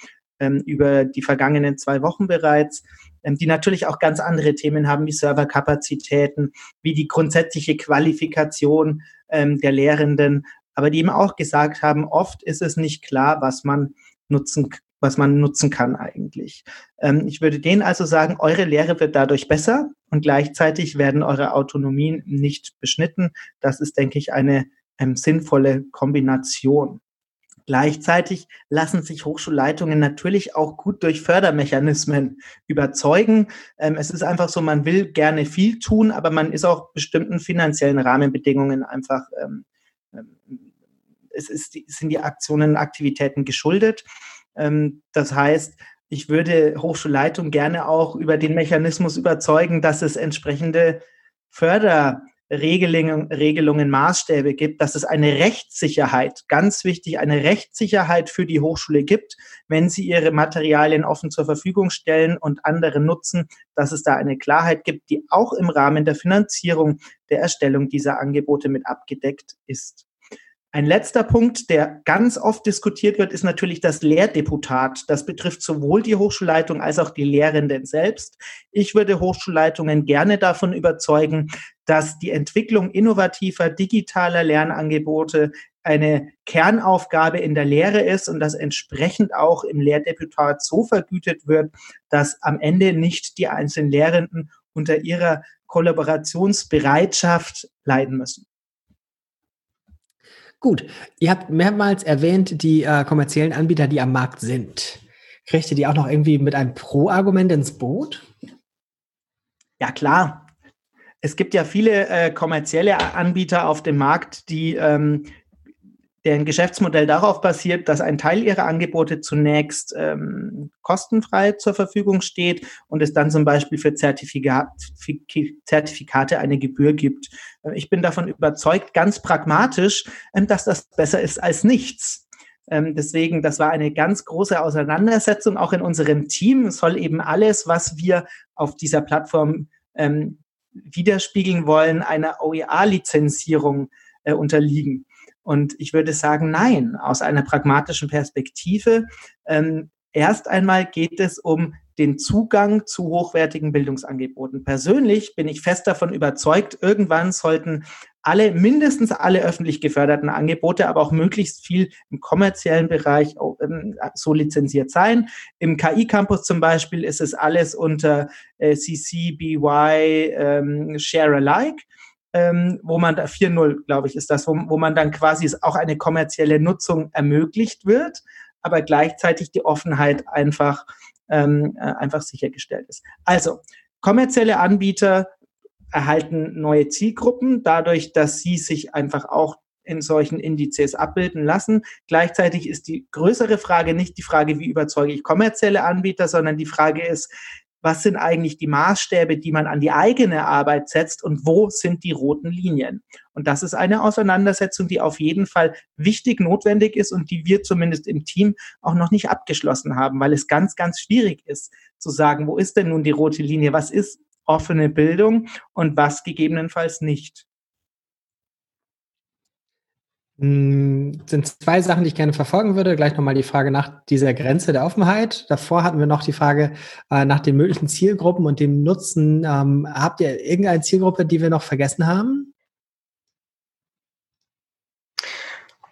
ähm, über die vergangenen zwei Wochen bereits. ähm, die natürlich auch ganz andere Themen haben, wie Serverkapazitäten, wie die grundsätzliche Qualifikation ähm, der Lehrenden, aber die eben auch gesagt haben, oft ist es nicht klar, was man nutzen was man nutzen kann eigentlich. Ähm, ich würde denen also sagen, eure Lehre wird dadurch besser und gleichzeitig werden eure Autonomien nicht beschnitten. Das ist, denke ich, eine ähm, sinnvolle Kombination. Gleichzeitig lassen sich Hochschulleitungen natürlich auch gut durch Fördermechanismen überzeugen. Ähm, es ist einfach so, man will gerne viel tun, aber man ist auch bestimmten finanziellen Rahmenbedingungen einfach, ähm, ähm es, ist, sind die Aktionen und Aktivitäten geschuldet. Das heißt, ich würde Hochschulleitung gerne auch über den Mechanismus überzeugen, dass es entsprechende Förderregelungen, Regelungen, Maßstäbe gibt, dass es eine Rechtssicherheit, ganz wichtig, eine Rechtssicherheit für die Hochschule gibt, wenn sie ihre Materialien offen zur Verfügung stellen und andere nutzen, dass es da eine Klarheit gibt, die auch im Rahmen der Finanzierung der Erstellung dieser Angebote mit abgedeckt ist. Ein letzter Punkt, der ganz oft diskutiert wird, ist natürlich das Lehrdeputat. Das betrifft sowohl die Hochschulleitung als auch die Lehrenden selbst. Ich würde Hochschulleitungen gerne davon überzeugen, dass die Entwicklung innovativer digitaler Lernangebote eine Kernaufgabe in der Lehre ist und dass entsprechend auch im Lehrdeputat so vergütet wird, dass am Ende nicht die einzelnen Lehrenden unter ihrer Kollaborationsbereitschaft leiden müssen. Gut, ihr habt mehrmals erwähnt die äh, kommerziellen Anbieter, die am Markt sind. Kriegt ihr die auch noch irgendwie mit einem Pro-Argument ins Boot? Ja, klar. Es gibt ja viele äh, kommerzielle Anbieter auf dem Markt, die ähm, deren Geschäftsmodell darauf basiert, dass ein Teil ihrer Angebote zunächst ähm, kostenfrei zur Verfügung steht und es dann zum Beispiel für Zertifikat, Zertifikate eine Gebühr gibt. Äh, ich bin davon überzeugt, ganz pragmatisch, ähm, dass das besser ist als nichts. Ähm, deswegen, das war eine ganz große Auseinandersetzung auch in unserem Team. Soll eben alles, was wir auf dieser Plattform ähm, widerspiegeln wollen, einer OER-Lizenzierung äh, unterliegen. Und ich würde sagen, nein, aus einer pragmatischen Perspektive. Ähm, erst einmal geht es um den Zugang zu hochwertigen Bildungsangeboten. Persönlich bin ich fest davon überzeugt, irgendwann sollten alle, mindestens alle öffentlich geförderten Angebote, aber auch möglichst viel im kommerziellen Bereich ähm, so lizenziert sein. Im KI-Campus zum Beispiel ist es alles unter äh, CC, BY, ähm, Share Alike ähm, wo man da 4.0, glaube ich, ist das, wo, wo man dann quasi auch eine kommerzielle Nutzung ermöglicht wird, aber gleichzeitig die Offenheit einfach, ähm, äh, einfach sichergestellt ist. Also, kommerzielle Anbieter erhalten neue Zielgruppen, dadurch, dass sie sich einfach auch in solchen Indizes abbilden lassen. Gleichzeitig ist die größere Frage nicht die Frage, wie überzeuge ich kommerzielle Anbieter, sondern die Frage ist, was sind eigentlich die Maßstäbe, die man an die eigene Arbeit setzt und wo sind die roten Linien. Und das ist eine Auseinandersetzung, die auf jeden Fall wichtig, notwendig ist und die wir zumindest im Team auch noch nicht abgeschlossen haben, weil es ganz, ganz schwierig ist zu sagen, wo ist denn nun die rote Linie, was ist offene Bildung und was gegebenenfalls nicht. Hm, sind zwei Sachen, die ich gerne verfolgen würde. Gleich nochmal die Frage nach dieser Grenze der Offenheit. Davor hatten wir noch die Frage äh, nach den möglichen Zielgruppen und dem Nutzen. Ähm, habt ihr irgendeine Zielgruppe, die wir noch vergessen haben?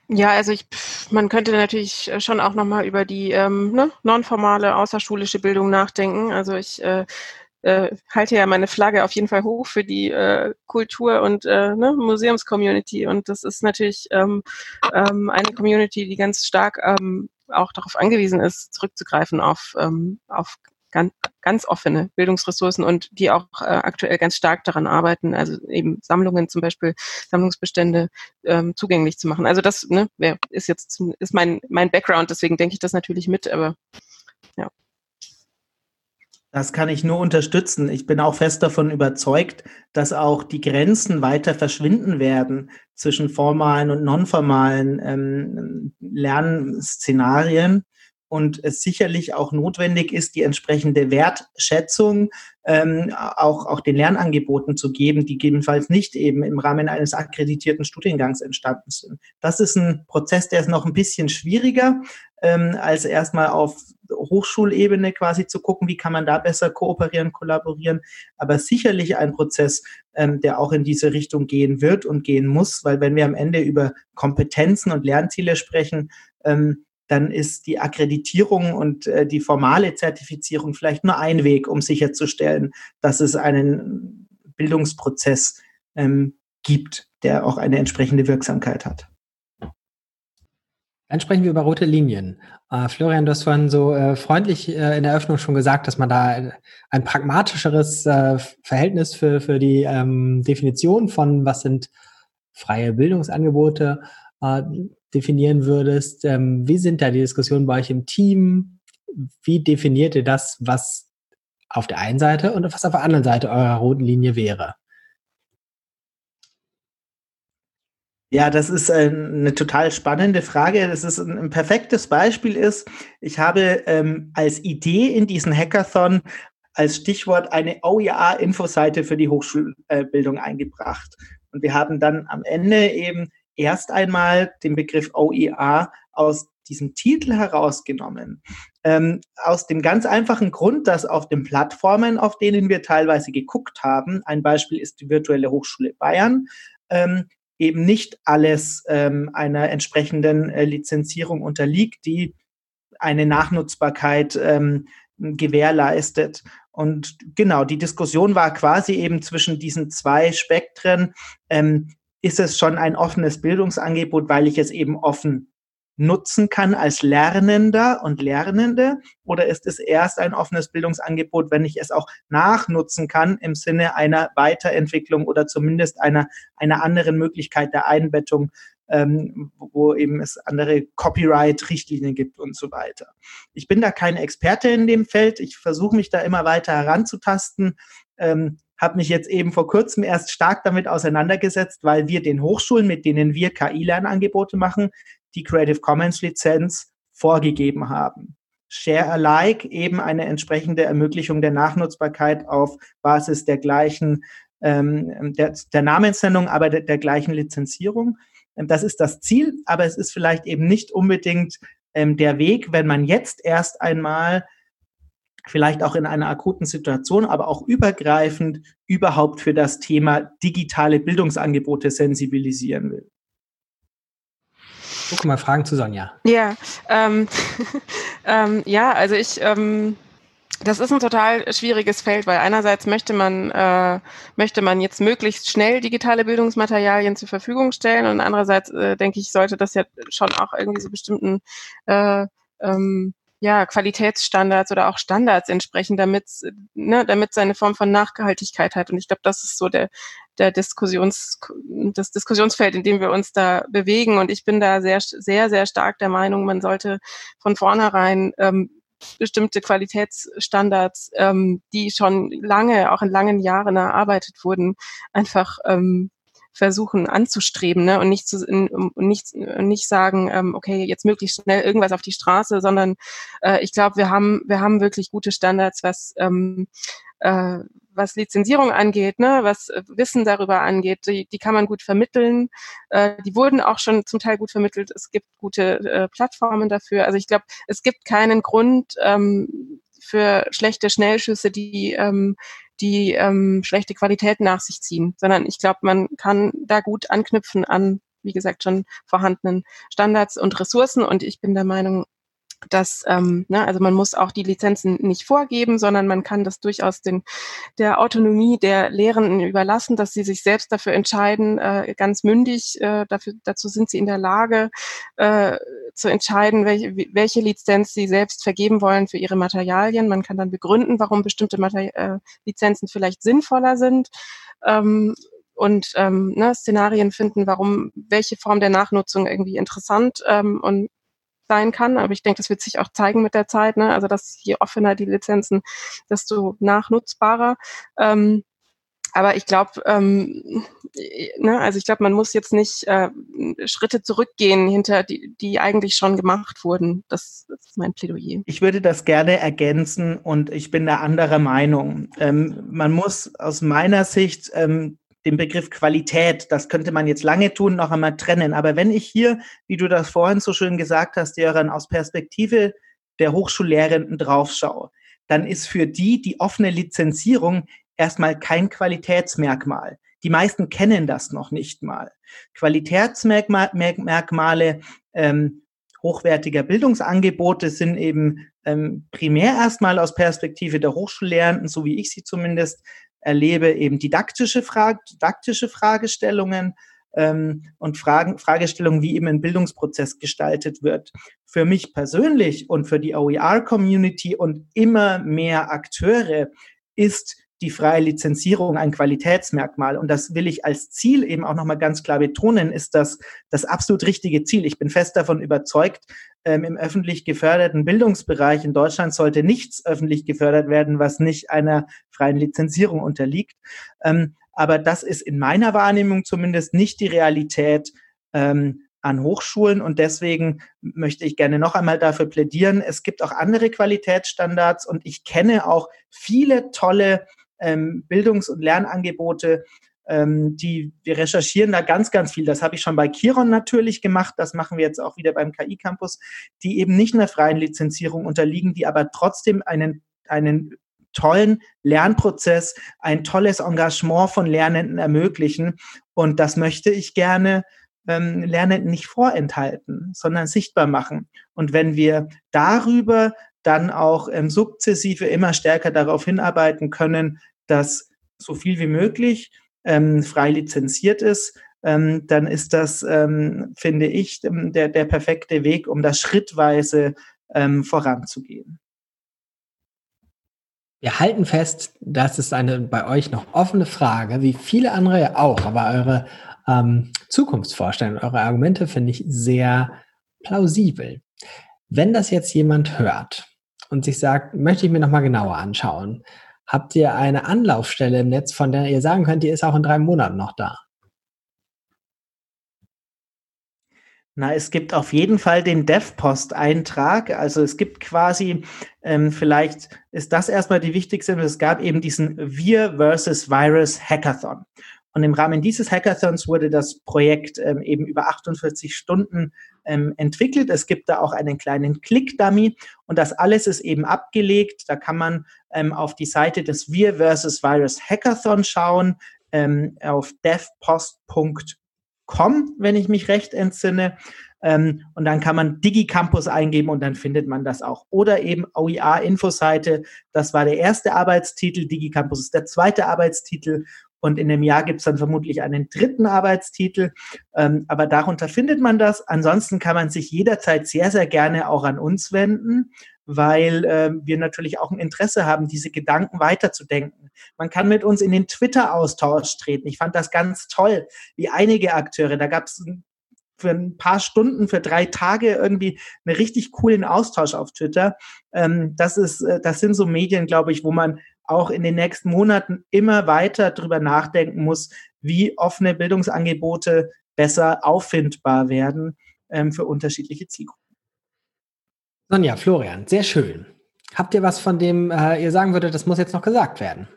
Ja, also ich, man könnte natürlich schon auch nochmal über die ähm, ne, nonformale außerschulische Bildung nachdenken. Also ich äh, äh, halte ja meine Flagge auf jeden Fall hoch für die äh, Kultur- und äh, ne, Museumscommunity. Und das ist natürlich ähm, ähm, eine Community, die ganz stark ähm, auch darauf angewiesen ist, zurückzugreifen auf, ähm, auf ganz, ganz offene Bildungsressourcen und die auch äh, aktuell ganz stark daran arbeiten, also eben Sammlungen zum Beispiel, Sammlungsbestände ähm, zugänglich zu machen. Also das ne, ist jetzt ist mein, mein Background, deswegen denke ich das natürlich mit, aber ja. Das kann ich nur unterstützen. Ich bin auch fest davon überzeugt, dass auch die Grenzen weiter verschwinden werden zwischen formalen und nonformalen ähm, Lernszenarien und es sicherlich auch notwendig ist, die entsprechende Wertschätzung ähm, auch, auch den Lernangeboten zu geben, die gegebenenfalls nicht eben im Rahmen eines akkreditierten Studiengangs entstanden sind. Das ist ein Prozess, der ist noch ein bisschen schwieriger, ähm, als erstmal auf Hochschulebene quasi zu gucken, wie kann man da besser kooperieren, kollaborieren. Aber sicherlich ein Prozess, ähm, der auch in diese Richtung gehen wird und gehen muss, weil wenn wir am Ende über Kompetenzen und Lernziele sprechen, ähm, dann ist die Akkreditierung und äh, die formale Zertifizierung vielleicht nur ein Weg, um sicherzustellen, dass es einen Bildungsprozess ähm, gibt, der auch eine entsprechende Wirksamkeit hat. Dann sprechen wir über rote Linien. Äh, Florian, du hast vorhin so äh, freundlich äh, in der Eröffnung schon gesagt, dass man da ein, pragmatischeres äh, Verhältnis für, für die ähm, Definition von, was sind freie Bildungsangebote, äh, definieren würdest. Ähm, wie sind da die Diskussionen bei euch im Team? Wie definiert ihr das, was auf der einen Seite und was auf der anderen Seite eurer roten Linie wäre? Ja, das ist eine total spannende Frage. Das ist ein, perfektes Beispiel ist, ich habe ähm, als Idee in diesen Hackathon als Stichwort eine OER-Infoseite für die Hochschulbildung eingebracht. Und wir haben dann am Ende eben erst einmal den Begriff OER aus diesem Titel herausgenommen. Ähm, aus dem ganz einfachen Grund, dass auf den Plattformen, auf denen wir teilweise geguckt haben, ein Beispiel ist die Virtuelle Hochschule Bayern, ähm, eben nicht alles ähm, einer entsprechenden äh, Lizenzierung unterliegt, die eine Nachnutzbarkeit ähm, gewährleistet. Und genau, die Diskussion war quasi eben zwischen diesen zwei Spektren. Ähm, ist es schon ein offenes Bildungsangebot, weil ich es eben offen nutzen kann als Lernender und Lernende? Oder ist es erst ein offenes Bildungsangebot, wenn ich es auch nachnutzen kann im Sinne einer Weiterentwicklung oder zumindest einer, einer anderen Möglichkeit der Einbettung, ähm, wo eben es andere Copyright-Richtlinien gibt und so weiter. Ich bin da kein Experte in dem Feld. Ich versuche mich da immer weiter heranzutasten. Ähm, habe mich jetzt eben vor kurzem erst stark damit auseinandergesetzt, weil wir den Hochschulen, mit denen wir KI-Lernangebote machen, die Creative Commons Lizenz vorgegeben haben. Share Alike eben eine entsprechende Ermöglichung der Nachnutzbarkeit auf Basis der gleichen ähm, der, der Namensnennung, aber der, der gleichen Lizenzierung. Ähm, das ist das Ziel, aber es ist vielleicht eben nicht unbedingt ähm, der Weg, wenn man jetzt erst einmal vielleicht auch in einer akuten Situation, aber auch übergreifend überhaupt für das Thema digitale Bildungsangebote sensibilisieren will. Guck mal, Fragen zu Sonja. Ja, ähm, *laughs* ähm, ja, also ich, ähm, das ist ein total schwieriges Feld, weil einerseits möchte man, äh, möchte man jetzt möglichst schnell digitale Bildungsmaterialien zur Verfügung stellen und andererseits äh, denke ich, sollte das ja schon auch irgendwie so bestimmten äh, ähm, ja, Qualitätsstandards oder auch Standards entsprechen, damit ne, damit seine Form von Nachhaltigkeit hat. Und ich glaube, das ist so der, der Diskussions, das Diskussionsfeld, in dem wir uns da bewegen. Und ich bin da sehr, sehr, sehr stark der Meinung, man sollte von vornherein ähm, bestimmte Qualitätsstandards, ähm, die schon lange, auch in langen Jahren erarbeitet wurden, einfach ähm, versuchen anzustreben ne? und nicht, zu, in, nicht, nicht sagen, ähm, okay, jetzt möglichst schnell irgendwas auf die Straße, sondern äh, ich glaube, wir haben, wir haben wirklich gute Standards, was ähm, äh, was Lizenzierung angeht, ne, was Wissen darüber angeht, die, die kann man gut vermitteln. Äh, die wurden auch schon zum Teil gut vermittelt. Es gibt gute äh, Plattformen dafür. Also ich glaube, es gibt keinen Grund ähm, für schlechte Schnellschüsse, die ähm, die ähm, schlechte Qualität nach sich ziehen, sondern ich glaube, man kann da gut anknüpfen an, wie gesagt, schon vorhandenen Standards und Ressourcen. Und ich bin der Meinung, dass, ähm, ne, also man muss auch die Lizenzen nicht vorgeben, sondern man kann das durchaus den, der Autonomie der Lehrenden überlassen, dass sie sich selbst dafür entscheiden, äh, ganz mündig, äh, dafür, dazu sind sie in der Lage, äh, zu entscheiden, welche, welche Lizenz sie selbst vergeben wollen für ihre Materialien. Man kann dann begründen, warum bestimmte Materi äh, Lizenzen vielleicht sinnvoller sind. Ähm, und ähm, ne, Szenarien finden, warum welche Form der Nachnutzung irgendwie interessant ähm, und sein kann. Aber ich denke, das wird sich auch zeigen mit der Zeit. Ne? Also dass je offener die Lizenzen, desto nachnutzbarer. Ähm, aber ich glaube, ähm, ne, also ich glaube, man muss jetzt nicht äh, Schritte zurückgehen hinter die, die eigentlich schon gemacht wurden. Das, das, ist mein Plädoyer. Ich würde das gerne ergänzen und ich bin da anderer Meinung. Ähm, man muss aus meiner Sicht ähm, den Begriff Qualität, das könnte man jetzt lange tun, noch einmal trennen. Aber wenn ich hier, wie du das vorhin so schön gesagt hast, Jöran, aus Perspektive der Hochschullehrenden draufschaue, dann ist für die die offene Lizenzierung erstmal kein Qualitätsmerkmal. Die meisten kennen das noch nicht mal. Qualitätsmerkmale ähm, hochwertiger Bildungsangebote sind eben ähm, primär erstmal aus Perspektive der Hochschullehrenden, so wie ich sie zumindest erlebe, eben didaktische, Frage, didaktische Fragestellungen ähm, und Fragen, Fragestellungen, wie eben ein Bildungsprozess gestaltet wird. Für mich persönlich und für die OER-Community und immer mehr Akteure ist die freie Lizenzierung ein Qualitätsmerkmal. Und das will ich als Ziel eben auch nochmal ganz klar betonen, ist das das absolut richtige Ziel. Ich bin fest davon überzeugt, ähm, im öffentlich geförderten Bildungsbereich in Deutschland sollte nichts öffentlich gefördert werden, was nicht einer freien Lizenzierung unterliegt. Ähm, aber das ist in meiner Wahrnehmung zumindest nicht die Realität ähm, an Hochschulen und deswegen möchte ich gerne noch einmal dafür plädieren. Es gibt auch andere Qualitätsstandards und ich kenne auch viele tolle ähm, Bildungs- und Lernangebote, ähm, die wir recherchieren da ganz, ganz viel. Das habe ich schon bei Kiron natürlich gemacht. Das machen wir jetzt auch wieder beim KI Campus, die eben nicht einer freien Lizenzierung unterliegen, die aber trotzdem einen, einen tollen Lernprozess, ein tolles Engagement von Lernenden ermöglichen. Und das möchte ich gerne ähm, Lernenden nicht vorenthalten, sondern sichtbar machen. Und wenn wir darüber dann auch ähm, sukzessive immer stärker darauf hinarbeiten können, dass so viel wie möglich ähm, frei lizenziert ist, ähm, dann ist das, ähm, finde ich, ähm, der, der perfekte Weg, um das schrittweise ähm, voranzugehen. Wir halten fest, das ist eine bei euch noch offene Frage, wie viele andere ja auch, aber eure ähm, Zukunftsvorstellungen, eure Argumente finde ich sehr plausibel. Wenn das jetzt jemand hört und sich sagt, möchte ich mir nochmal genauer anschauen, habt ihr eine Anlaufstelle im Netz, von der ihr sagen könnt, die ist auch in drei Monaten noch da? Na, es gibt auf jeden Fall den DevPost-Eintrag. Also es gibt quasi, ähm, vielleicht ist das erstmal die wichtigste, es gab eben diesen Wir versus Virus Hackathon. Und im Rahmen dieses Hackathons wurde das Projekt ähm, eben über 48 Stunden ähm, entwickelt. Es gibt da auch einen kleinen Click-Dummy und das alles ist eben abgelegt. Da kann man ähm, auf die Seite des Wir versus Virus Hackathon schauen, ähm, auf devpost.com, wenn ich mich recht entsinne. Ähm, und dann kann man DigiCampus eingeben und dann findet man das auch. Oder eben OER-Infoseite, das war der erste Arbeitstitel, DigiCampus ist der zweite Arbeitstitel und in dem Jahr gibt es dann vermutlich einen dritten Arbeitstitel. Ähm, aber darunter findet man das. Ansonsten kann man sich jederzeit sehr, sehr gerne auch an uns wenden, weil äh, wir natürlich auch ein Interesse haben, diese Gedanken weiterzudenken. Man kann mit uns in den Twitter-Austausch treten. Ich fand das ganz toll, wie einige Akteure, da gab es für ein paar Stunden, für drei Tage irgendwie einen richtig coolen Austausch auf Twitter. Ähm, das ist, äh, das sind so Medien, glaube ich, wo man auch in den nächsten Monaten immer weiter darüber nachdenken muss, wie offene Bildungsangebote besser auffindbar werden ähm, für unterschiedliche Zielgruppen. Sonja, Florian, sehr schön. Habt ihr was, von dem äh, ihr sagen würdet, das muss jetzt noch gesagt werden?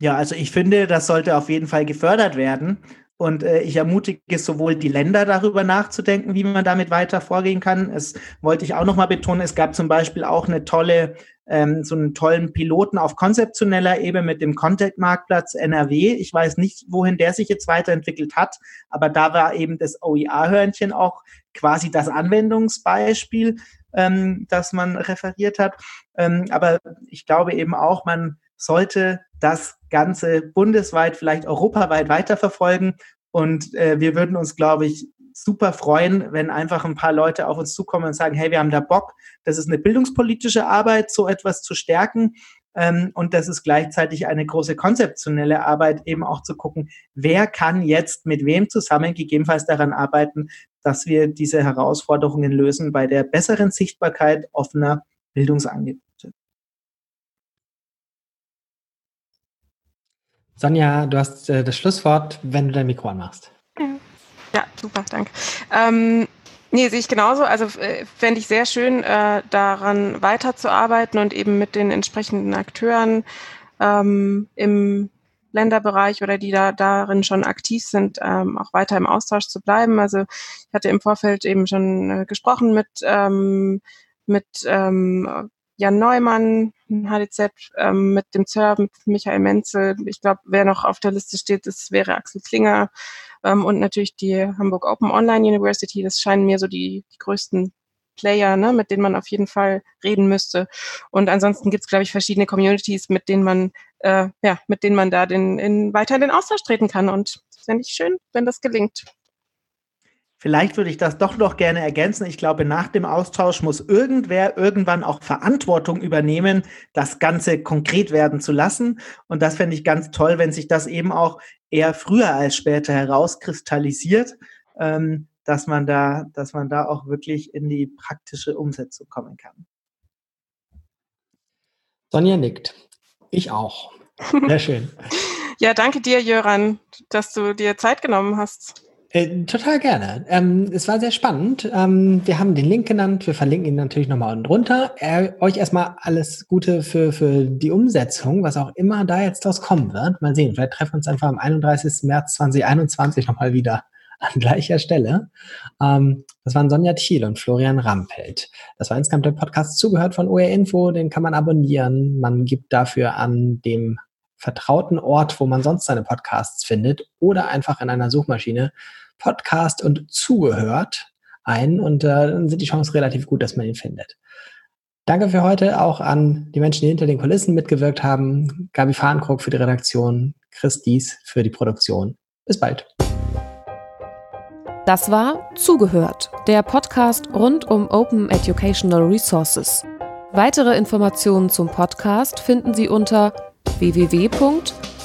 Ja, also ich finde, das sollte auf jeden Fall gefördert werden. Und äh, ich ermutige sowohl die Länder darüber nachzudenken, wie man damit weiter vorgehen kann. Es wollte ich auch nochmal betonen, es gab zum Beispiel auch eine tolle, ähm, so einen tollen Piloten auf konzeptioneller Ebene mit dem Contact-Marktplatz NRW. Ich weiß nicht, wohin der sich jetzt weiterentwickelt hat, aber da war eben das OER-Hörnchen auch quasi das Anwendungsbeispiel, ähm, das man referiert hat. Ähm, aber ich glaube eben auch, man sollte das Ganze bundesweit, vielleicht europaweit weiterverfolgen. Und äh, wir würden uns, glaube ich, super freuen, wenn einfach ein paar Leute auf uns zukommen und sagen, hey, wir haben da Bock, das ist eine bildungspolitische Arbeit, so etwas zu stärken. Ähm, und das ist gleichzeitig eine große konzeptionelle Arbeit, eben auch zu gucken, wer kann jetzt mit wem zusammen gegebenenfalls daran arbeiten, dass wir diese Herausforderungen lösen bei der besseren Sichtbarkeit offener Bildungsangebote. Sonja, du hast äh, das Schlusswort, wenn du dein Mikro anmachst. Ja, super, danke. Ähm, nee, sehe ich genauso. Also äh, fände ich sehr schön, äh, daran weiterzuarbeiten und eben mit den entsprechenden Akteuren ähm, im Länderbereich oder die da darin schon aktiv sind, ähm, auch weiter im Austausch zu bleiben. Also ich hatte im Vorfeld eben schon äh, gesprochen mit ähm, mit ähm, Jan Neumann, HDZ, ähm, mit dem ZER, mit Michael Menzel. Ich glaube, wer noch auf der Liste steht, das wäre Axel Klinger ähm, und natürlich die Hamburg Open Online University. Das scheinen mir so die, die größten Player, ne, mit denen man auf jeden Fall reden müsste. Und ansonsten gibt es, glaube ich, verschiedene Communities, mit denen man, äh, ja, mit denen man da den, in, weiter in den Austausch treten kann. Und das fände ich schön, wenn das gelingt. Vielleicht würde ich das doch noch gerne ergänzen. Ich glaube, nach dem Austausch muss irgendwer irgendwann auch Verantwortung übernehmen, das Ganze konkret werden zu lassen. Und das fände ich ganz toll, wenn sich das eben auch eher früher als später herauskristallisiert, ähm, dass man da, dass man da auch wirklich in die praktische Umsetzung kommen kann. Sonja nickt. Ich auch. Sehr schön. *laughs* ja, danke dir, Jöran, dass du dir Zeit genommen hast. Äh, total gerne. Ähm, es war sehr spannend. Ähm, wir haben den Link genannt. Wir verlinken ihn natürlich nochmal unten drunter. Äh, euch erstmal alles Gute für, für die Umsetzung, was auch immer da jetzt draus kommen wird. Mal sehen. Vielleicht treffen wir uns einfach am 31. März 2021 nochmal wieder *laughs* an gleicher Stelle. Ähm, das waren Sonja Thiel und Florian Rampelt. Das war insgesamt der Podcast zugehört von OR Info. Den kann man abonnieren. Man gibt dafür an dem vertrauten Ort, wo man sonst seine Podcasts findet oder einfach in einer Suchmaschine Podcast und zugehört ein und äh, dann sind die Chancen relativ gut, dass man ihn findet. Danke für heute auch an die Menschen, die hinter den Kulissen mitgewirkt haben. Gabi Fahrenkrog für die Redaktion, Chris Dies für die Produktion. Bis bald. Das war Zugehört, der Podcast rund um Open Educational Resources. Weitere Informationen zum Podcast finden Sie unter